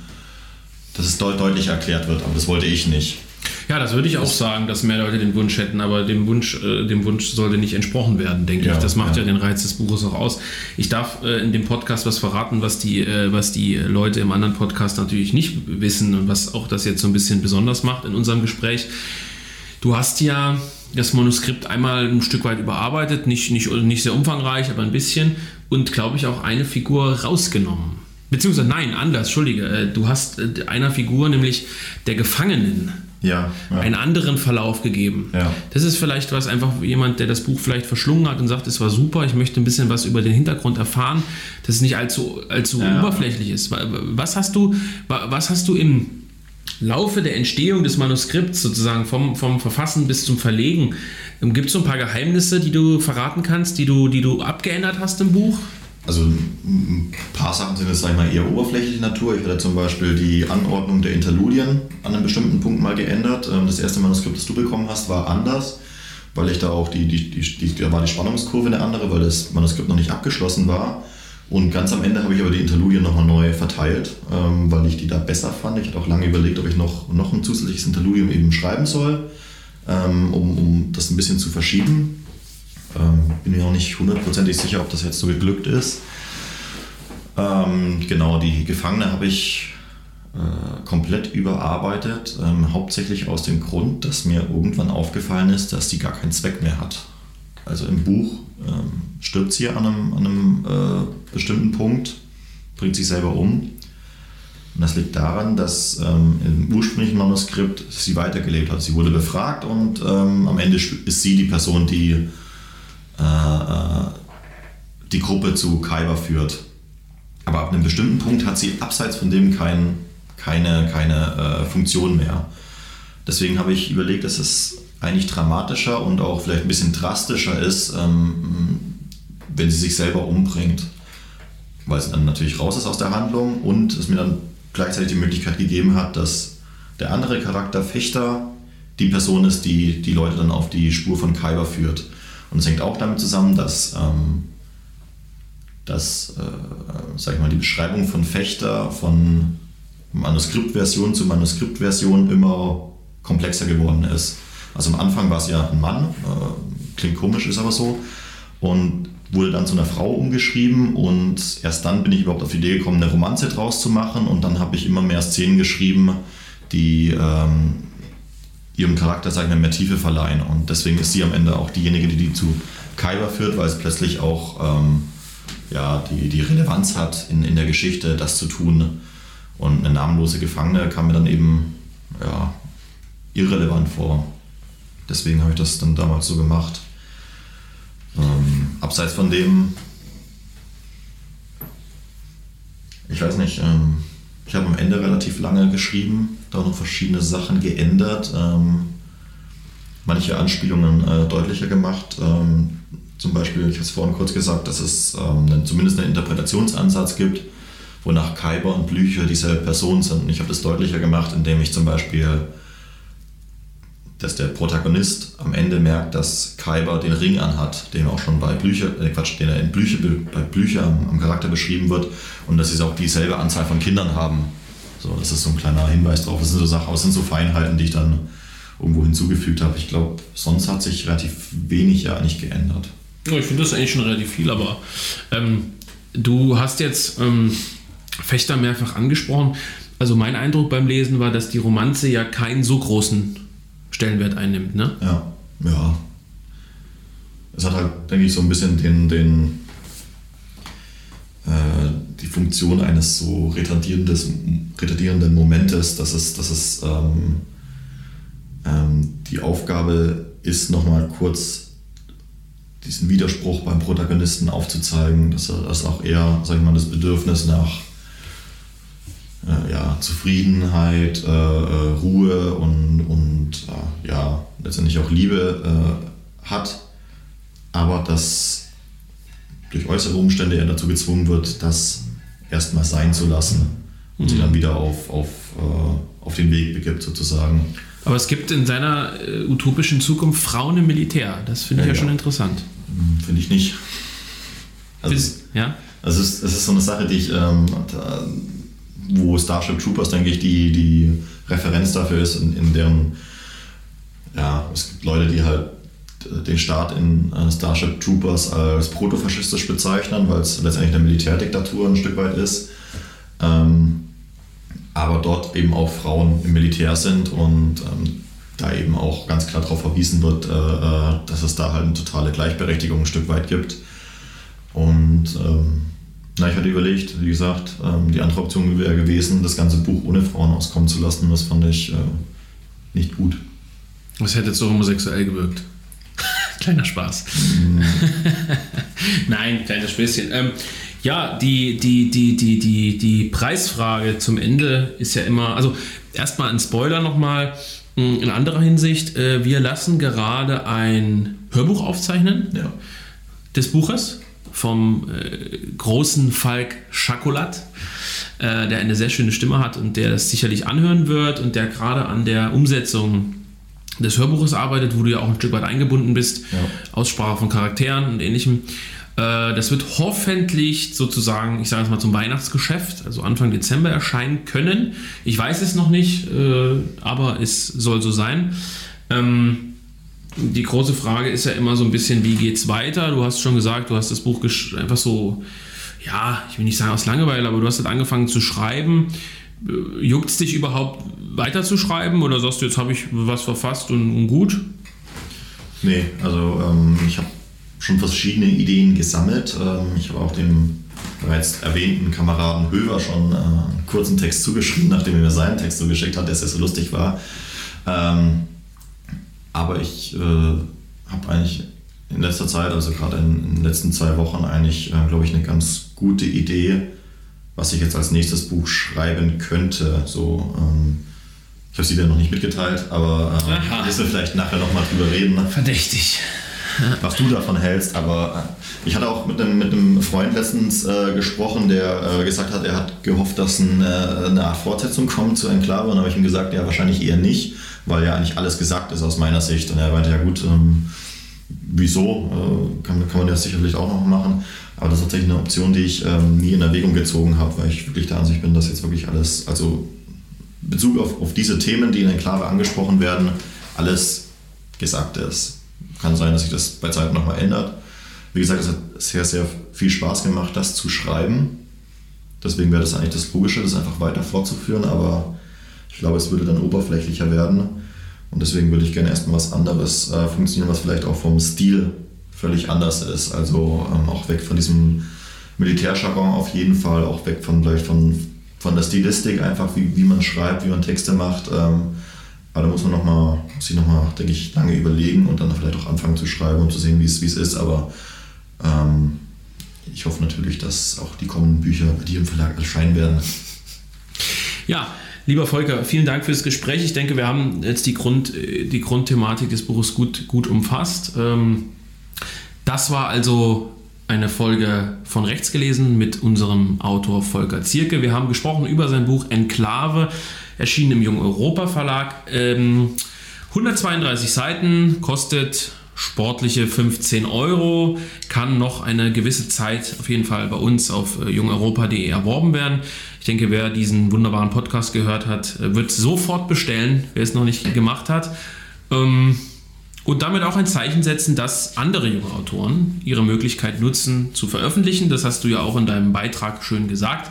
dass es deut deutlich erklärt wird, aber das wollte ich nicht. Ja, das würde ich auch sagen, dass mehr Leute den Wunsch hätten, aber dem Wunsch, äh, dem Wunsch sollte nicht entsprochen werden, denke ja, ich. Das macht ja. ja. den Reiz des Buches auch aus. Ich darf äh, in dem Podcast was verraten, was die, äh, was die Leute im anderen Podcast natürlich nicht wissen und was auch das jetzt so ein bisschen besonders macht in unserem Gespräch. Du hast ja das Manuskript einmal ein Stück weit überarbeitet, nicht, nicht, nicht sehr umfangreich, aber ein bisschen und glaube ich auch eine Figur rausgenommen. Beziehungsweise nein, anders, entschuldige. Äh, du hast äh, einer Figur, nämlich der Gefangenen, ja, ja. einen anderen Verlauf gegeben. Ja. Das ist vielleicht was, einfach jemand, der das Buch vielleicht verschlungen hat und sagt, es war super, ich möchte ein bisschen was über den Hintergrund erfahren, dass es nicht allzu, allzu ja. oberflächlich ist. Was hast du, was hast du im Laufe der Entstehung des Manuskripts, sozusagen vom, vom Verfassen bis zum Verlegen, ähm, gibt es so ein paar Geheimnisse, die du verraten kannst, die du, die du abgeändert hast im Buch? Also ein paar Sachen sind jetzt, sag ich mal, eher oberflächliche Natur. Ich hatte zum Beispiel die Anordnung der Interludien an einem bestimmten Punkt mal geändert. Ähm, das erste Manuskript, das du bekommen hast, war anders, weil ich da auch die, die, die, die da war die Spannungskurve eine andere, weil das Manuskript noch nicht abgeschlossen war. Und ganz am Ende habe ich aber die Interludien nochmal neu verteilt, ähm, weil ich die da besser fand. Ich hatte auch lange überlegt, ob ich noch, noch ein zusätzliches Interludium eben schreiben soll, ähm, um, um das ein bisschen zu verschieben. Ähm, bin mir auch nicht hundertprozentig sicher, ob das jetzt so geglückt ist. Ähm, genau, die Gefangene habe ich äh, komplett überarbeitet, ähm, hauptsächlich aus dem Grund, dass mir irgendwann aufgefallen ist, dass die gar keinen Zweck mehr hat. Also im Buch ähm, stirbt sie an einem, an einem äh, bestimmten Punkt, bringt sich selber um. Und das liegt daran, dass ähm, im ursprünglichen Manuskript sie weitergelebt hat. Sie wurde befragt und ähm, am Ende ist sie die Person, die äh, äh, die Gruppe zu Kaiba führt. Aber ab einem bestimmten Punkt hat sie abseits von dem kein, keine, keine äh, Funktion mehr. Deswegen habe ich überlegt, dass es eigentlich dramatischer und auch vielleicht ein bisschen drastischer ist, ähm, wenn sie sich selber umbringt. Weil sie dann natürlich raus ist aus der Handlung und es mir dann gleichzeitig die Möglichkeit gegeben hat, dass der andere Charakter Fechter die Person ist, die die Leute dann auf die Spur von Kyber führt. Und es hängt auch damit zusammen, dass, ähm, dass äh, sag ich mal, die Beschreibung von Fechter von Manuskriptversion zu Manuskriptversion immer komplexer geworden ist. Also am Anfang war es ja ein Mann, äh, klingt komisch, ist aber so. Und wurde dann zu einer Frau umgeschrieben und erst dann bin ich überhaupt auf die Idee gekommen, eine Romanze draus zu machen und dann habe ich immer mehr Szenen geschrieben, die ähm, ihrem Charakter, sagen wir, mehr Tiefe verleihen und deswegen ist sie am Ende auch diejenige, die die zu Kaiba führt, weil es plötzlich auch ähm, ja, die, die Relevanz hat in, in der Geschichte, das zu tun und eine namenlose Gefangene kam mir dann eben ja, irrelevant vor. Deswegen habe ich das dann damals so gemacht. Ähm, abseits von dem, ich weiß nicht, ähm, ich habe am Ende relativ lange geschrieben, da noch verschiedene Sachen geändert, ähm, manche Anspielungen äh, deutlicher gemacht. Ähm, zum Beispiel, ich habe es vorhin kurz gesagt, dass es ähm, zumindest einen Interpretationsansatz gibt, wonach Kaiber und Blücher dieselbe Person sind. Und ich habe das deutlicher gemacht, indem ich zum Beispiel dass der Protagonist am Ende merkt, dass Kaiber den Ring anhat, den auch schon bei Blücher, äh Quatsch, den er in Blücher, bei Blücher am, am, Charakter beschrieben wird und dass sie auch dieselbe Anzahl von Kindern haben. So, das ist so ein kleiner Hinweis drauf. Das sind so Sachen, das sind so Feinheiten, die ich dann irgendwo hinzugefügt habe. Ich glaube, sonst hat sich relativ wenig ja nicht geändert. Ja, ich finde das eigentlich schon relativ viel, aber ähm, du hast jetzt ähm, Fechter mehrfach angesprochen. Also mein Eindruck beim Lesen war, dass die Romanze ja keinen so großen Stellenwert einnimmt, ne? Ja, ja. Es hat halt, denke ich, so ein bisschen den, den äh, die Funktion eines so retardierenden Momentes, dass es, dass es ähm, ähm, die Aufgabe ist, nochmal kurz diesen Widerspruch beim Protagonisten aufzuzeigen, dass er das auch eher, sag ich mal, das Bedürfnis nach äh, ja, Zufriedenheit, äh, äh Ruhe und, und äh, ja, letztendlich auch Liebe äh, hat, aber dass durch äußere Umstände er dazu gezwungen wird, das erstmal sein zu lassen und mhm. sich dann wieder auf, auf, äh, auf den Weg begibt sozusagen. Aber es gibt in seiner utopischen Zukunft Frauen im Militär. Das finde ich ja, ja, schon interessant. Hm, finde ich nicht. Also, Bis, ja? Also es, ist, es ist so eine Sache, die ich, ähm, wo Starship Troopers, denke ich, die, die Referenz dafür ist, in, in deren, ja, es gibt Leute, die halt den Staat in äh, Starship Troopers als protofaschistisch bezeichnen, weil es letztendlich eine Militärdiktatur ein Stück weit ist. Ähm, aber dort eben auch Frauen im Militär sind und ähm, da eben auch ganz klar darauf verwiesen wird, äh, äh, dass es da halt eine totale Gleichberechtigung ein Stück weit gibt. Und ähm, na, ich hatte überlegt, wie gesagt, ähm, die andere Option wäre gewesen, das ganze Buch ohne Frauen auskommen zu lassen. Das fand ich äh, nicht gut. Das hätte so homosexuell gewirkt. Kleiner Spaß. Mhm. Nein, kleines Späßchen. Ähm, ja, die, die, die, die, die, die Preisfrage zum Ende ist ja immer, also erstmal ein Spoiler nochmal hm, in anderer Hinsicht. Äh, wir lassen gerade ein Hörbuch aufzeichnen ja. des Buches vom äh, großen Falk Schakolat, äh, der eine sehr schöne Stimme hat und der das sicherlich anhören wird und der gerade an der Umsetzung des Hörbuches arbeitet, wo du ja auch ein Stück weit eingebunden bist, ja. Aussprache von Charakteren und ähnlichem. Äh, das wird hoffentlich sozusagen, ich sage es mal zum Weihnachtsgeschäft, also Anfang Dezember erscheinen können. Ich weiß es noch nicht, äh, aber es soll so sein. Ähm, die große Frage ist ja immer so ein bisschen, wie geht es weiter? Du hast schon gesagt, du hast das Buch einfach so, ja, ich will nicht sagen aus Langeweile, aber du hast halt angefangen zu schreiben. Äh, Juckt es dich überhaupt weiterzuschreiben oder sagst du, jetzt habe ich was verfasst und, und gut? Nee, also ähm, ich habe schon verschiedene Ideen gesammelt. Ähm, ich habe auch dem bereits erwähnten Kameraden Höver schon äh, einen kurzen Text zugeschrieben, nachdem er mir seinen Text zugeschickt hat, der sehr so lustig war. Ähm, aber ich äh, habe eigentlich in letzter Zeit, also gerade in, in, den letzten zwei Wochen, eigentlich, äh, glaube ich, eine ganz gute Idee, was ich jetzt als nächstes Buch schreiben könnte. So, ähm, ich habe sie dir noch nicht mitgeteilt, aber äh, müssen wir vielleicht nachher nochmal drüber reden. Verdächtig. Was du davon hältst, aber äh, ich hatte auch mit einem, mit einem Freund letztens äh, gesprochen, der äh, gesagt hat, er hat gehofft, dass ein, äh, eine Art Fortsetzung kommt zu Enklave. Und dann habe ich ihm gesagt, ja, wahrscheinlich eher nicht, weil ja eigentlich alles gesagt ist aus meiner Sicht. Und er meinte, ja gut, ähm, wieso? Äh, kann, kann man das sicherlich auch noch machen. Aber das ist tatsächlich eine Option, die ich ähm, nie in Erwägung gezogen habe, weil ich wirklich der Ansicht bin, dass jetzt wirklich alles, also Bezug auf, auf diese Themen, die in Enklave angesprochen werden, alles gesagt ist. Kann sein, dass sich das bei Zeit nochmal ändert. Wie gesagt, es hat sehr, sehr viel Spaß gemacht, das zu schreiben. Deswegen wäre das eigentlich das Logische, das einfach weiter fortzuführen, aber ich glaube, es würde dann oberflächlicher werden. Und deswegen würde ich gerne erstmal was anderes äh, funktionieren, was vielleicht auch vom Stil völlig anders ist. Also ähm, auch weg von diesem Militärjargon auf jeden Fall, auch weg von vielleicht von von der Stilistik einfach, wie, wie man schreibt, wie man Texte macht. Ähm, aber da muss man noch mal, sich nochmal, denke ich, lange überlegen und dann vielleicht auch anfangen zu schreiben und zu sehen, wie es ist. Aber ähm, ich hoffe natürlich, dass auch die kommenden Bücher bei dir im Verlag erscheinen werden. Ja, lieber Volker, vielen Dank für das Gespräch. Ich denke, wir haben jetzt die, Grund, die Grundthematik des Buches gut, gut umfasst. Ähm, das war also eine Folge von rechts gelesen mit unserem Autor Volker Zierke. Wir haben gesprochen über sein Buch Enklave, erschienen im Jung Europa Verlag. Ähm, 132 Seiten, kostet sportliche 15 Euro, kann noch eine gewisse Zeit auf jeden Fall bei uns auf äh, jungeuropa.de erworben werden. Ich denke, wer diesen wunderbaren Podcast gehört hat, äh, wird sofort bestellen, wer es noch nicht gemacht hat. Ähm, und damit auch ein Zeichen setzen, dass andere junge Autoren ihre Möglichkeit nutzen zu veröffentlichen. Das hast du ja auch in deinem Beitrag schön gesagt.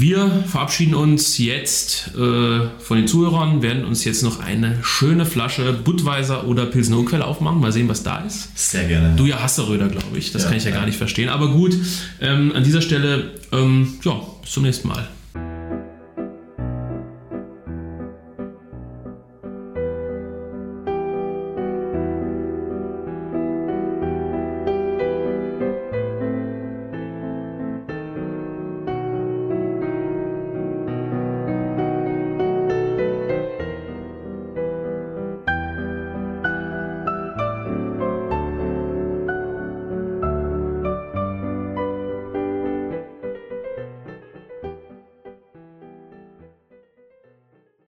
Wir verabschieden uns jetzt äh, von den Zuhörern, werden uns jetzt noch eine schöne Flasche Budweiser oder Pilsner Urquell aufmachen. Mal sehen, was da ist. Sehr gerne. Du ja Hasseröder, glaube ich. Das Ja, kann ich ja, ja. gar nicht verstehen. Aber gut, ähm, an dieser Stelle, ähm, ja, bis zum nächsten Mal.